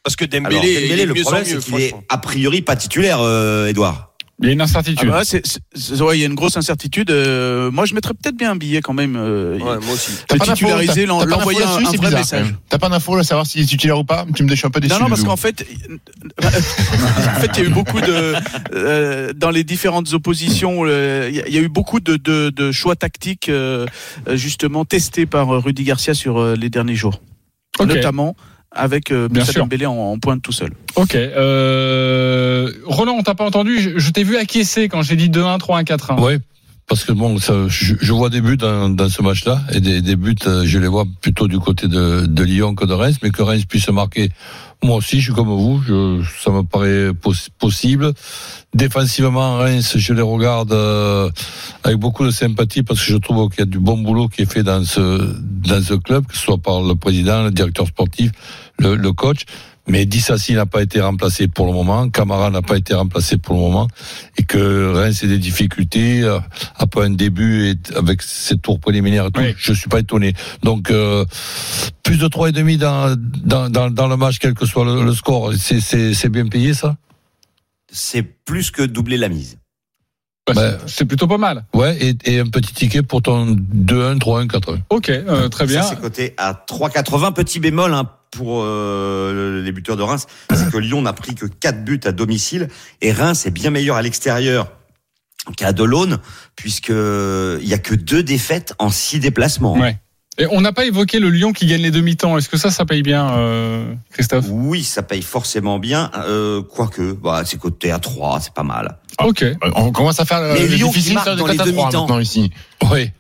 E: Parce que
G: Alors,
E: Dembélé,
G: Dembélé,
E: il est
G: le
E: mieux
G: problème, c'est qu'il est a priori pas titulaire, euh, Edouard.
C: Il y a une
L: Ah
C: incertitude.
L: bah, c'est- c'est- c'est- ouais, il y a une grosse incertitude. Euh, moi, je mettrais peut-être bien un billet quand même. Euh,
E: Ouais, moi aussi.
D: T'as pas pas
L: l'envoyer un, vrai message.
D: T'as pas d'infos là, savoir s'il est titulaire ou pas Tu me déchires un peu déçu.
L: Non, non, parce qu'en fait, en fait, il y a eu beaucoup de euh, dans les différentes oppositions. euh, Il y, a- il y a eu beaucoup de, de, de choix tactiques euh, justement testés par euh, Rudy Garcia sur euh, les derniers jours,
C: Ok.
L: notamment avec euh,
C: Bien
L: Moussa
C: sûr.
L: Dembélé en, en pointe tout seul.
C: Ok. Euh... Roland, on t'a pas entendu? Je, je t'ai vu acquiescer quand j'ai dit 2-1, 3-1, 4-1.
F: Ouais, parce que bon, je, vois des buts dans, ce match-là, et des, buts, euh, je les vois plutôt du côté de, Lyon que de Reims, mais que Reims puisse marquer. Moi aussi, je suis comme vous, ça me paraît poss- possible. Défensivement, Reims, je les regarde euh, avec beaucoup de sympathie parce que je trouve qu'il y a du bon boulot qui est fait dans ce dans ce club, que ce soit par le président, le directeur sportif, le coach. Mais Dissassi n'a pas été remplacé pour le moment, Camara n'a pas été remplacé pour le moment, et que Reims a des difficultés euh, après un début et avec ses tours préliminaires et tout,
C: Oui.
F: je suis pas étonné. Donc euh, plus de trois et demi dans, dans, le match, quel que soit le, le score, c'est, c'est, c'est bien payé ça?
G: C'est plus que doubler la mise.
C: Bah,
F: Bah,
C: c'est- plutôt pas mal.
F: Ouais, et, et un petit ticket pour ton 2-1, 3-1, 4-1.
C: Ok, euh, très bien.
G: C'est coté à 3,80. Petit bémol hein, pour euh, les buteurs de Reims, c'est que Lyon n'a pris que 4 buts à domicile et Reims est bien meilleur à l'extérieur qu'à Delaune, puisque il y a que deux défaites en six déplacements.
C: Ouais. Et on n'a pas évoqué le Lyon qui gagne les demi-temps. Est-ce que ça, ça paye bien, euh, Christophe?
G: Oui, ça paye forcément bien. Euh, quoique, bah, c'est coté à 3, c'est pas mal.
C: Ok.
D: On commence à faire
G: Mais
D: le
G: Lyon qui marque dans les demi-temps.
D: maintenant ici.
F: Oui.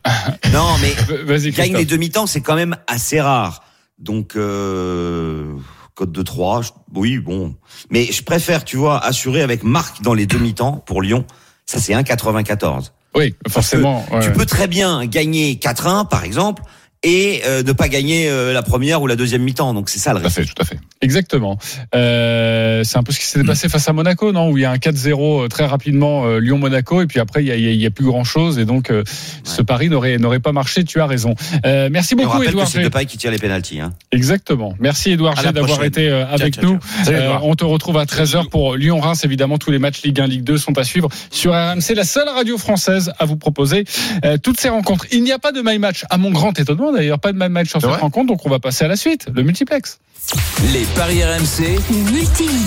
G: Non, mais gagne les demi-temps, c'est quand même assez rare. Donc, euh, cote de 3, je- oui, bon. Mais je préfère, tu vois, assurer avec Marc dans les demi-temps pour Lyon. Ça, c'est 1,94.
C: Oui, forcément. ouais,
G: Tu peux très bien gagner 4-1, par exemple, et euh, ne pas gagner euh, la première ou la deuxième mi-temps. Donc, c'est ça le
D: Tout à
G: risque.
D: fait, tout à fait.
C: Exactement. Euh, c'est un peu ce qui s'est passé face à Monaco, non? Où il y a un 4-0 euh, très rapidement euh, Lyon-Monaco, et puis après il y a, y a- y a plus grand chose, et donc euh, ce pari n'aurait n'aurait pas marché. Tu as raison. Euh, merci
G: Et on
C: beaucoup,
G: rappelle
C: Edouard.
G: c'est. Depay qui tire les pénalties. Hein.
C: Exactement. Merci Edouard
G: À
C: d'avoir été euh, avec
G: ciao,
C: nous.
G: ciao.
C: Euh, on te retrouve à 13h pour Lyon-Reims. Évidemment, tous les matchs Ligue 1, Ligue 2 sont à suivre sur RMC, la seule radio française à vous proposer euh, toutes ces rencontres. Il n'y a pas de my match, à mon grand étonnement d'ailleurs, pas de my match sur cette rencontre, donc on va passer à la suite, le multiplex.
B: Les paris RMC,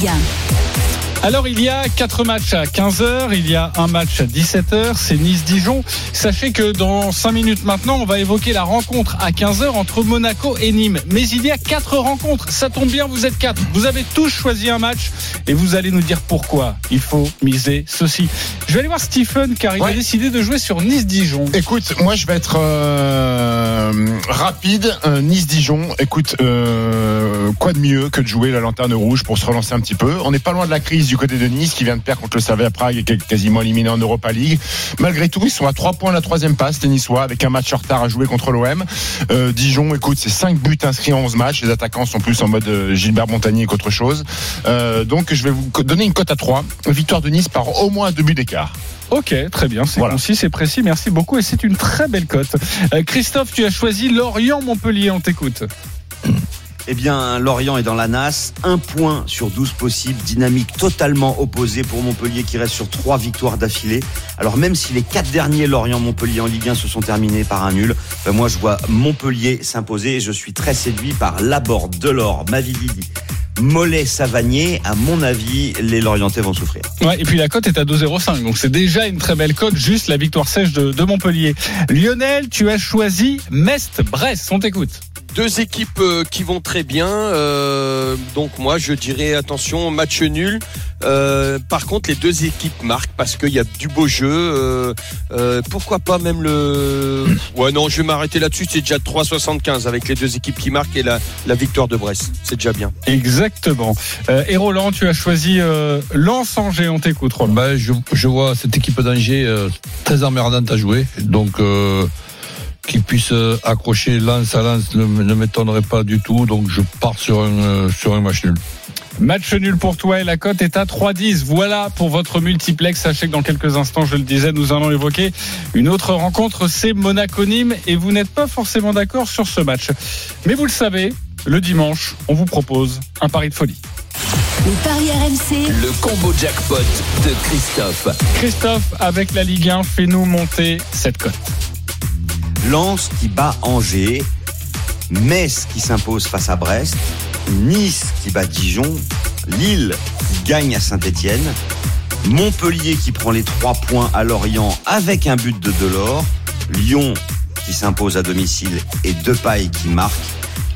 A: 1.
C: Alors il y a quatre matchs à 15h, il y a un match à 17h, c'est Nice-Dijon. Sachez que dans 5 minutes maintenant, on va évoquer la rencontre à 15h entre Monaco et Nîmes. Mais il y a quatre rencontres, ça tombe bien, vous êtes quatre. Vous avez tous choisi un match et vous allez nous dire pourquoi il faut miser ceci. Je vais aller voir Stephen car il a décidé de jouer sur Nice-Dijon.
D: Écoute, moi je vais être euh, rapide. Euh, Nice-Dijon. Écoute, euh, quoi de mieux que de jouer la lanterne rouge pour se relancer un petit peu? On n'est pas loin de la crise du côté de Nice qui vient de perdre contre le Slavia Prague et qui est quasiment éliminé en Europa League. Malgré tout, ils sont à 3 points de la troisième passe, les Niçois, avec un match en retard à jouer contre l'OM. Euh, Dijon, écoute, c'est 5 buts inscrits en 11 matchs. Les attaquants sont plus en mode euh, Gilbert Montagnier qu'autre chose. Euh, donc je vais vous donner une cote à 3. Victoire de Nice par au moins deux buts d'écart.
C: Ok, très bien, c'est
D: Voilà.
C: concis, c'est précis, merci beaucoup et c'est une très belle cote. Euh, Christophe, tu as choisi Lorient-Montpellier, on t'écoute.
G: Eh bien, Lorient est dans la nasse. Un point sur 12 possibles. Dynamique totalement opposée pour Montpellier qui reste sur trois victoires d'affilée. Alors même si les quatre derniers Lorient-Montpellier en Ligue 1 se sont terminés par un nul, ben moi je vois Montpellier s'imposer et je suis très séduit par Laborde, Delors, Mavididi, Mollet, Savanier. À mon avis, les Lorientais vont souffrir.
C: Ouais, et puis la cote est à 2,05, donc c'est déjà une très belle cote, juste la victoire sèche de, de Montpellier. Lionel, tu as choisi Mest-Brest, on t'écoute.
E: Deux équipes euh, qui vont très bien. euh, donc moi, je dirais attention, match nul. Euh, par contre, les deux équipes marquent parce qu'il y a du beau jeu. euh, euh, pourquoi pas même le. Ouais, non, je vais m'arrêter là-dessus. C'est déjà 3,75 avec les deux équipes qui marquent et la, la victoire de Brest. C'est déjà bien.
C: Exactement. Euh, et Roland, tu as choisi euh, Lens-Angers, on t'écoute, Roland.
F: Ben, je, je vois cette équipe d'Angers euh, très emmerdante à jouer. Donc, qu'ils puissent euh, accrocher lance à lance ne, ne m'étonnerait pas du tout. Donc, je pars sur un, euh, sur un match nul.
C: Match nul pour toi et la cote est à 3,10. Voilà pour votre multiplex. Sachez que dans quelques instants, je le disais, nous allons évoquer une autre rencontre, c'est Monaco-Nîmes. Et vous n'êtes pas forcément d'accord sur ce match. Mais vous le savez, le dimanche, on vous propose un pari de folie.
A: Les paris RMC.
B: le combo jackpot de Christophe.
C: Christophe, avec la Ligue 1, fais-nous monter cette cote.
G: Lens qui bat Angers, Metz qui s'impose face à Brest, Nice qui bat Dijon, Lille qui gagne à Saint-Étienne, Montpellier qui prend les trois points à Lorient avec un but de Delors, Lyon qui s'impose à domicile et Depay qui marque,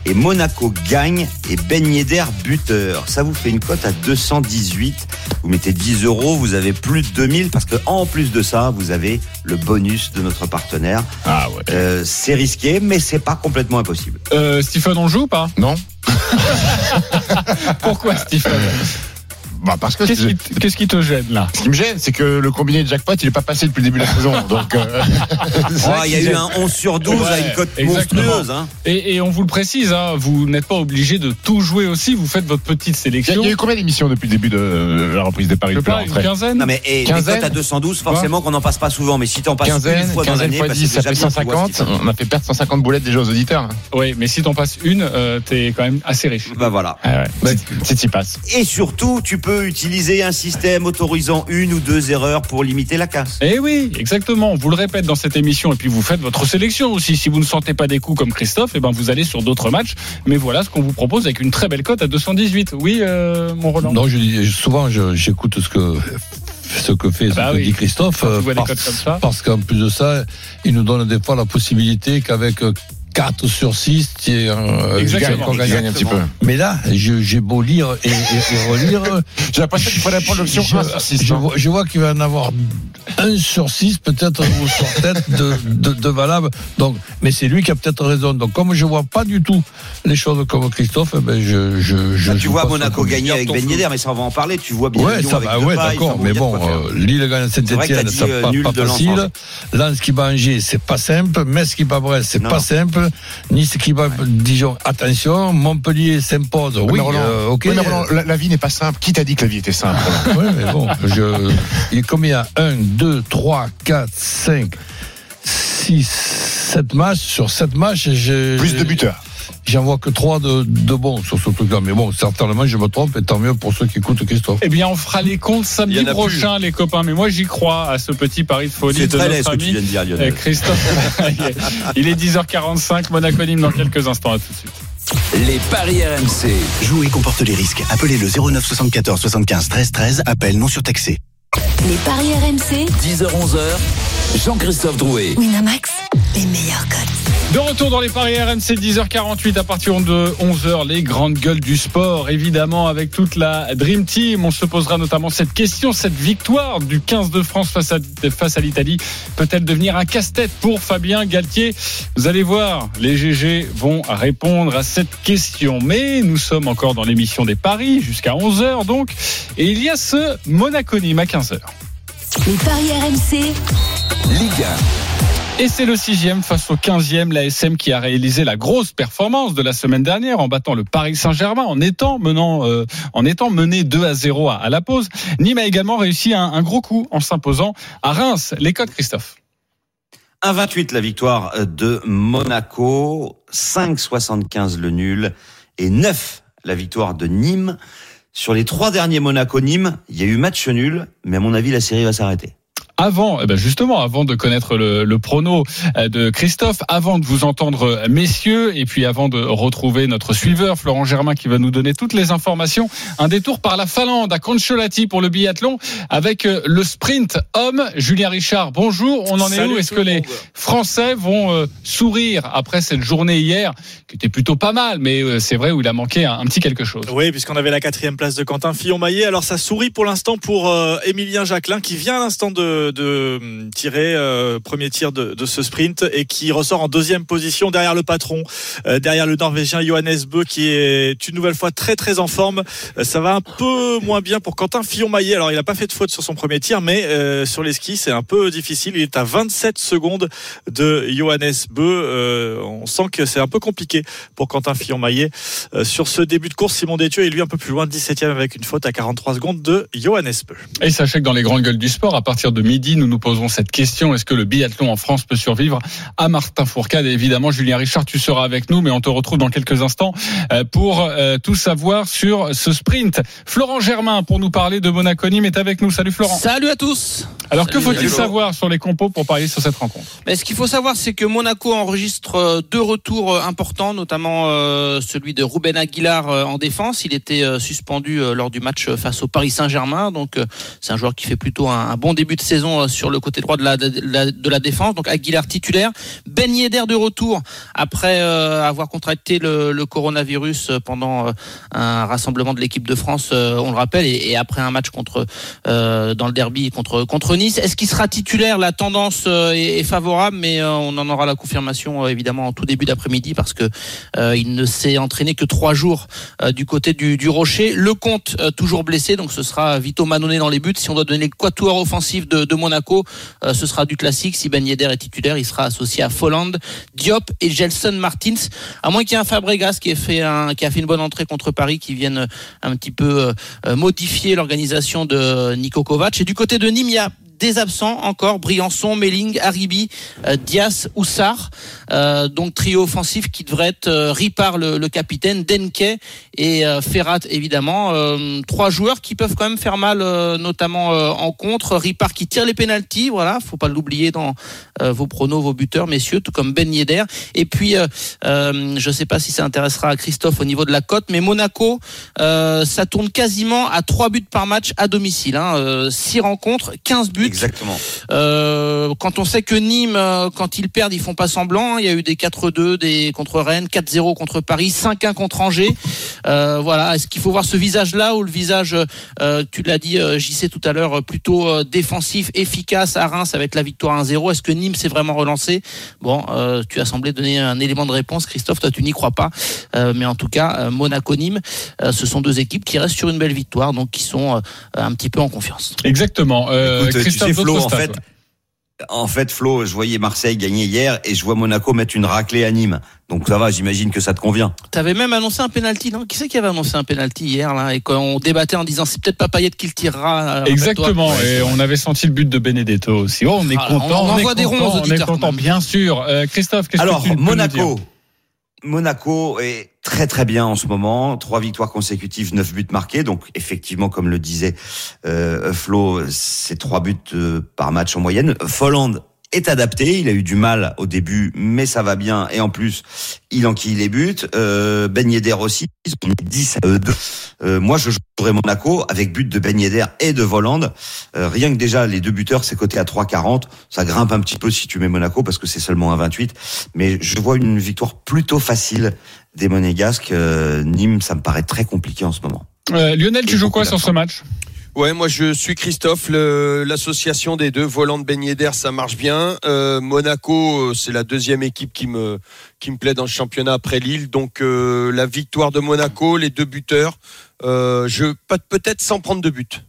G: et Monaco gagne et Ben Yedder buteur. Ça vous fait une cote à 218. Vous mettez 10 euros, vous avez plus de 2000 parce que en plus de ça, vous avez le bonus de notre partenaire.
D: Ah ouais.
G: Euh, c'est risqué, mais c'est pas complètement impossible.
C: Euh, Stephen, on joue ou pas?
D: Non
C: Pourquoi, Stephen?
D: bah parce que
C: Qu'est-ce qui, te- qu'est-ce qui te gêne là
D: ce qui me gêne, c'est que le combiné de jackpot, il est pas passé depuis le début de la saison. Donc, euh, ça
G: Oh, Il y a eu un 11 sur 12 à une
C: Ouais,
G: cote
C: exactement.
G: monstrueuse. Hein.
C: et, et on vous le précise, hein, vous n'êtes pas obligé de tout jouer aussi. Vous faites votre petite
D: y,
C: sélection.
D: il y a eu combien d'émissions depuis le début de euh, la reprise des paris
C: Je
D: de
C: pas, une quinzaine
G: Non mais et les
D: Quinzaine.
G: cotes à 212, forcément qu'on n'en passe pas souvent. Mais si t'en passes
D: Quinzaine,
G: une fois dans
D: quinzaine
G: l'année,
D: fois
G: bah,
D: 10,
G: c'est
D: ça
G: déjà
D: fait
G: bien, tu vois,
D: 150.
G: Stephen.
D: On a fait perdre 150 boulettes déjà aux auditeurs. hein.
C: Oui, mais si t'en passes une, euh, t'es quand même assez riche.
G: Bah voilà.
D: Ah ouais. Si tu passes.
G: Et surtout, tu utiliser un système autorisant une ou deux erreurs pour limiter la casse.
C: Eh oui, exactement. On vous le répète dans cette émission et puis vous faites votre sélection aussi. Si vous ne sentez pas des coups comme Christophe, eh ben vous allez sur d'autres matchs. Mais voilà ce qu'on vous propose avec une très belle cote à 218. Oui, euh, mon Roland.
F: Non, je dis, souvent, j'écoute ce que, ce que fait, ce
C: bah
F: que
C: oui.
F: dit Christophe. Euh, parce-
C: cotes comme ça.
F: Parce qu'en plus de ça, il nous donne des fois la possibilité qu'avec euh, 4 sur 6, tu es euh,
C: Exactement.
F: gagnant.
D: gagne un petit peu.
F: Mais là, j'ai beau lire et, et- et relire.
D: J'ai l'impression qu'il fallait prendre l'option
F: je,
D: 1 sur 6.
F: je vois, je vois qu'il va en avoir un sur 6 peut-être ou sur tête de, de, de valable. Donc, mais c'est lui qui a peut-être raison. Donc comme je vois pas du tout les choses comme Christophe, eh ben je, je, je
G: Bah, tu vois Monaco gagner avec Ben. Yedder, mais ça on va en parler. Tu vois bien
F: Ouais,
G: Lyon
F: ça
G: avec
F: va,
G: deux
F: ouais, d'accord. Mais bon, euh, Lille gagne
G: C'est
F: Saint-Etienne,
G: euh,
F: pas, pas facile. Lens qui bat Angers, c'est pas simple. Metz qui bat Brest, c'est pas simple. Nice qui bat Dijon, attention. Montpellier s'impose, oui,
D: mais Roland,
F: euh, ok.
D: oui, mais Roland, la, la vie n'est pas simple. Qui t'a dit que la vie était simple
F: Ouais, mais bon, je, il y a combien 1, 2, 3, 4, 5, 6, 7 matchs. Sur 7 matchs, j'ai.
D: Plus de buteurs.
F: J'en vois que 3 de, de bons sur ce truc-là. Mais bon, certainement, je me trompe, et tant mieux pour ceux qui écoutent Christophe.
C: Eh bien, on fera les comptes samedi prochain, les copains. Mais moi, j'y crois à ce petit pari de folie
G: C'est
C: de
G: très laid
C: notre
G: ce que tu
C: ami
G: viens de dire,
C: euh,
G: Lionel.
C: Christophe. Il est 10h45, Monaco Nîmes dans quelques instants. À tout de suite.
B: Les paris RMC.
K: Jouer comporte les risques. Appelez le 09 74 75 13 13. Appel non surtaxé.
A: Les paris RMC.
B: 10h-11h. Jean-Christophe Drouet.
A: Winamax. Les meilleurs codes.
C: De retour dans les paris RMC 10h48 à partir de 11h les grandes gueules du sport évidemment avec toute la Dream Team on se posera notamment cette question cette victoire du 15 de France face à, face à l'Italie peut-elle devenir un casse-tête pour Fabien Galtier? Vous allez voir les GG vont répondre à cette question mais nous sommes encore dans l'émission des paris jusqu'à 11h donc et il y a ce Monaco Nîmes à 15h
A: Les paris RMC.
B: Ligue
C: Et c'est le sixième face au quinzième, la SM qui a réalisé la grosse performance de la semaine dernière en battant le Paris Saint-Germain, en étant menant, euh, en étant mené 2 à 0 à, à la pause. Nîmes a également réussi un, un gros coup en s'imposant à Reims. Les codes, Christophe.
G: 1,28 la victoire de Monaco, 5,75 le nul et 9 la victoire de Nîmes. Sur les trois derniers Monaco-Nîmes, il y a eu match nul, mais à mon avis, la série va s'arrêter.
C: Avant, eh ben justement, avant de connaître le, le prono euh, de Christophe, avant de vous entendre messieurs, et puis avant de retrouver notre suiveur Florent Germain qui va nous donner toutes les informations, un détour par la Finlande à Concholati pour le biathlon avec euh, le sprint homme. Julien Richard, bonjour. On en est
M: Salut
C: où? Est-ce que
M: le
C: les. Français vont euh, sourire après cette journée hier qui était plutôt pas mal, mais euh, c'est vrai où il a manqué un, un petit quelque chose?
M: Oui, puisqu'on avait la quatrième place de Quentin Fillon-Maillet. Alors ça sourit pour l'instant pour euh, Émilien Jacquelin qui vient à l'instant de, de tirer euh, premier tir de, ce sprint et qui ressort en deuxième position derrière le patron, euh, derrière le Norvégien Johannes Bö qui est une nouvelle fois très très en forme. Euh, ça va un peu moins bien pour Quentin Fillon-Maillet. Alors il n'a pas fait de faute sur son premier tir, mais sur les skis c'est un peu difficile. Il est à 27 secondes de Johannes Bö. On sent que c'est un peu compliqué pour Quentin Fillon-Maillet sur ce début de course. Simon Détieux est lui un peu plus loin, 17e avec une faute à 43 secondes de Johannes Bö.
C: Et sachez que dans les grandes gueules du sport, à partir de midi, nous nous posons cette question est-ce que le biathlon en France peut survivre à Martin Fourcade? Et évidemment, Julien Richard, tu seras avec nous, mais on te retrouve dans quelques instants euh, pour euh, tout savoir sur ce sprint. Florent Germain, pour nous parler de Monaco Nîmes, est avec nous. Salut Florent.
N: Salut à tous.
C: Alors que faut-il savoir sur les compos pour parier sur cette rencontre?
N: Mais ce qu'il faut savoir, c'est que Monaco enregistre euh, deux retours importants, notamment celui de Ruben Aguilar en défense. Il était suspendu lors du match face au Paris Saint-Germain, donc c'est un joueur qui fait plutôt un bon début de saison euh, sur le côté droit de la, de la, défense. Donc Aguilar titulaire, Ben Yedder de retour après euh, avoir contracté le, coronavirus euh, pendant un rassemblement de l'équipe de France, on le rappelle, et, après un match contre dans le derby contre contre Nice. Est-ce qu'il sera titulaire? La tendance est, favorable, mais on en aura la confirmation évidemment en tout début d'après-midi parce que il ne s'est entraîné que trois jours du côté du, du Rocher. Le compte toujours blessé, donc ce sera Vito Manone dans les buts. Si on doit donner le quatuor offensif de Monaco, euh, ce sera du classique. Si Ben Yedder est titulaire, il sera associé à Folland, Diop et Gelson Martins. À moins qu'il y ait un Fabregas qui ait fait a fait une bonne entrée contre Paris, qui vienne euh, un petit peu euh, modifier l'organisation de Niko Kovac. Et du côté de Nîmes, des absents encore, Briançon, Melling, Haribi, euh, Dias, Oussard. Euh, donc trio offensif qui devrait être euh, Ripard le, capitaine, Denke et Ferrat évidemment. Trois joueurs qui peuvent quand même faire mal, notamment en contre. Ripard qui tire les pénalties, voilà, faut pas l'oublier dans vos pronos, vos buteurs, messieurs, tout comme Ben Yedder. Et puis, je sais pas si ça intéressera à Christophe au niveau de la cote, mais Monaco, ça tourne quasiment à trois buts par match à domicile. Hein, six rencontres, 15 buts.
G: Exactement.
N: Euh, quand on sait que Nîmes, euh, quand ils perdent, ils font pas semblant. Il y a eu des 4-2 des contre Rennes, 4-0 contre Paris, 5-1 contre Angers. Euh, voilà. Est-ce qu'il faut voir ce visage-là ou le visage, euh, tu l'as dit, JC tout à l'heure, plutôt euh, défensif, efficace à Reims avec la victoire 1-0 Est-ce que Nîmes s'est vraiment relancé? Bon, euh, tu as semblé donner un élément de réponse, Christophe. Toi, tu n'y crois pas, Euh, mais en tout cas, euh, Monaco-Nîmes, euh, ce sont deux équipes qui restent sur une belle victoire, donc qui sont euh, un petit peu en confiance.
C: Exactement. Euh,
G: Écoute, tu
C: Christophe,
G: sais, Flo, en fait, en fait, Flo, je voyais Marseille gagner hier et je vois Monaco mettre une raclée à Nîmes. Donc ça va, j'imagine que ça te convient.
N: T'avais même annoncé un penalty, non? Qui c'est qui avait annoncé un penalty hier là? Et qu'on débattait en disant c'est peut-être pas Payet qui le tirera. euh,
C: Exactement, et on avait senti le but de Benedetto aussi. Oh, on est
N: Ah,
C: content,
N: on envoie des
C: content,
N: ronds aux
C: on est content, bien sûr. Euh, Christophe, qu'est-ce
G: Alors,
C: que tu peux nous
G: Monaco.
C: dire?
G: Monaco est très très bien en ce moment. Trois victoires consécutives, neuf buts marqués. Donc effectivement, comme le disait euh, Flo, c'est trois buts euh, par match en moyenne. Folland est adapté. Il a eu du mal au début, mais ça va bien. Et en plus, il enquille les buts. Euh, ben Yedder aussi. Ils ont mis 10 à eux deux. Euh, moi, je jouerais Monaco avec but de Ben Yedder et de Voland. Euh, rien que déjà, les deux buteurs, c'est coté à 3,40. Ça grimpe un petit peu si tu mets Monaco parce que c'est seulement à 28. Mais je vois une victoire plutôt facile des Monégasques. Euh, Nîmes, ça me paraît très compliqué en ce moment.
C: Euh, Lionel, tu joues quoi sur ce match?
E: Ouais, moi je suis Christophe. le- L'association des deux volants de Ben Yedder, ça marche bien. Euh, Monaco, euh, c'est la deuxième équipe qui me qui me plaît dans le championnat après Lille. Donc euh, la victoire de Monaco, les deux buteurs. Euh, je peut- peut-être sans prendre de but.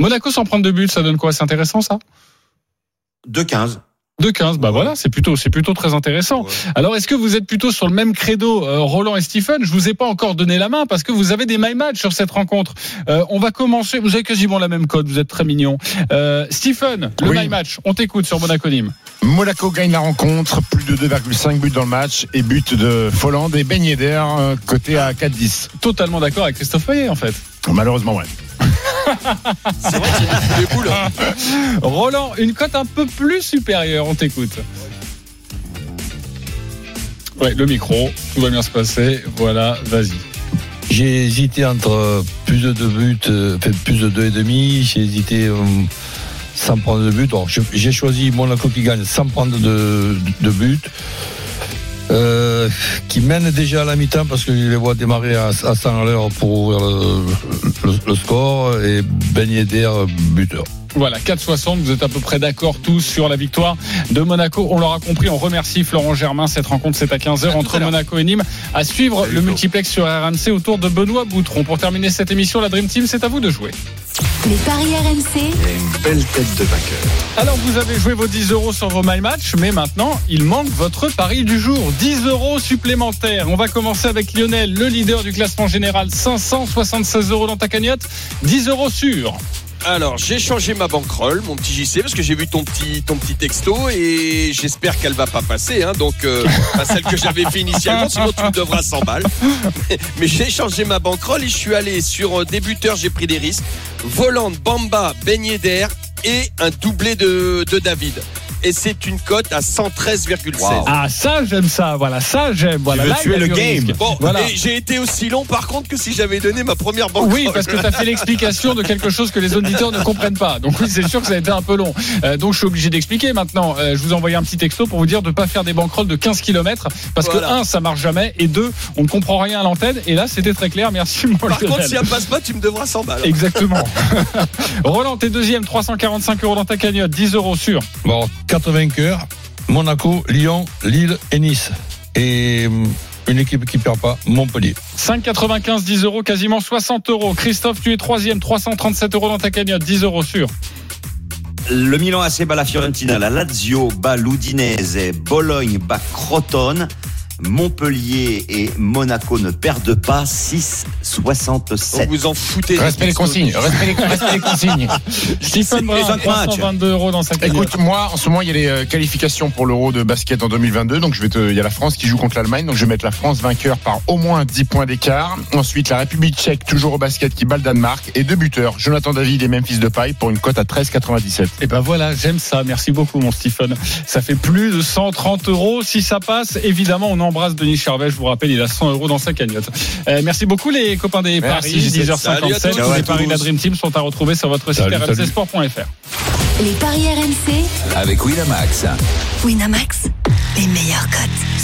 C: Monaco sans prendre de but, ça donne quoi? C'est intéressant ça?
G: 2-15.
C: 2-15, bah voilà, c'est plutôt, c'est plutôt très intéressant. Alors, est-ce que vous êtes plutôt sur le même credo, euh, Roland et Stephen? Je vous ai pas encore donné la main parce que vous avez des my match sur cette rencontre. Euh, on va commencer. Vous avez quasiment la même code. Vous êtes très mignon. Euh, Stephen, le
D: Oui.
C: my match. On t'écoute sur Monaco Nîmes.
D: Monaco gagne la rencontre, plus de 2,5 buts dans le match et but de Folland et Ben Yedder, euh, côté à 4-10.
C: Totalement d'accord avec Christophe Payet, en fait.
D: Malheureusement, ouais.
E: C'est vrai qu'il y a des boules.
C: Roland, une cote un peu plus supérieure. On t'écoute. Ouais, le micro. Tout va bien se passer. Voilà, vas-y.
F: J'ai hésité entre plus de deux buts, euh, enfin, plus de deux et demi. J'ai hésité euh, sans prendre de but. J'ai choisi Monaco qui gagne sans prendre de, de but. Euh, qui mène déjà à la mi-temps parce que je les vois démarrer à, à 100 à l'heure pour ouvrir le, le- le score et Ben Yedder buteur.
C: Voilà, 4,60. Vous êtes à peu près d'accord tous sur la victoire de Monaco. On l'aura compris. On remercie Florent Germain. Cette rencontre, c'est à 15h entre Monaco et Nîmes. À suivre le multiplex sur RMC autour de Benoît Boutron. Pour terminer cette émission, la Dream Team, c'est à vous de jouer.
A: Les paris RMC.
B: Une belle tête de vainqueur.
C: Alors, vous avez joué vos 10 euros sur vos My Match, mais maintenant, il manque votre pari du jour. 10 euros supplémentaires. On va commencer avec Lionel, le leader du classement général. 576 euros dans ta cagnotte. 10 euros sur.
E: Alors, j'ai changé ma banquerolle, mon petit JC, parce que j'ai vu ton petit, ton petit texto et j'espère qu'elle va pas passer. Hein, donc, euh, pas celle que j'avais fait initialement, sinon tu me devras 100 balles. Mais j'ai changé ma banquerolle et je suis allé sur euh, débuteur, j'ai pris des risques. Volante, Bamba, Ben Yedder et un doublé de, de David. Et c'est une cote à 113,16.
C: Ah, ça, j'aime ça. Voilà, ça, j'aime. Voilà,
E: veux
C: là, il y
E: tuer le game.
C: risque.
E: Bon,
C: voilà.
E: j'ai été aussi long par contre que si j'avais donné ma première banquerolle.
C: Oui, parce que tu as fait l'explication de quelque chose que les auditeurs ne comprennent pas. Donc oui, c'est sûr que ça a été un peu long. Euh, donc je suis obligé d'expliquer maintenant. Euh, je vous ai envoyé un petit texto pour vous dire de ne pas faire des banquerolles de 15 km parce
E: Voilà.
C: que un, ça marche jamais et deux, on ne comprend rien à l'antenne. Et là, c'était très clair. Merci. mon
E: Par contre, si elle passe pas, tu me devras 100 balles.
C: Exactement. Roland, t'es deuxième, 345 euros dans ta cagnotte, 10 euros sur.
F: Bon, 4 vainqueurs Monaco, Lyon, Lille et Nice. Et hum, une équipe qui perd pas, Montpellier.
C: 5,95, 10 euros, quasiment 60 euros. Christophe, tu es troisième, 337 euros dans ta cagnotte, 10 euros sur.
G: Le Milan AC bat la Fiorentina, la Lazio bat l'Udinese, Bologne bat Crotone, Montpellier et Monaco ne perdent pas 6,67.
E: Vous en foutez.
D: Respect les consignes, respect les, respect les consignes.
C: Stephen Brun,
D: cinq matchs.
C: 322 euros dans sa cagnotte.
D: Écoute, moi, en ce moment, il y a les euh, qualifications pour l'Euro de basket en 2022. Donc, je vais te, il y a la France qui joue contre l'Allemagne. Donc, je vais mettre la France vainqueur par au moins 10 points d'écart. Ensuite, la République tchèque, toujours au basket, qui bat le Danemark. Et deux buteurs, Jonathan David et Memphis Depay pour une cote à 13,97.
C: Et ben voilà, j'aime ça. Merci beaucoup, mon Stephen. Ça fait plus de 130 euros. Si ça passe, évidemment, on embrasse Denis Charvet. Je vous rappelle, il a 100 euros dans sa cagnotte. Euh, merci beaucoup, les copains des
D: Merci,
C: paris.
D: Salut à
C: 10h57.
D: tous.
C: Tous les paris de la Dream Team sont à retrouver sur votre site rmcsport.fr.
A: Les paris RMC.
B: Avec Winamax.
A: Winamax, les meilleurs cotes.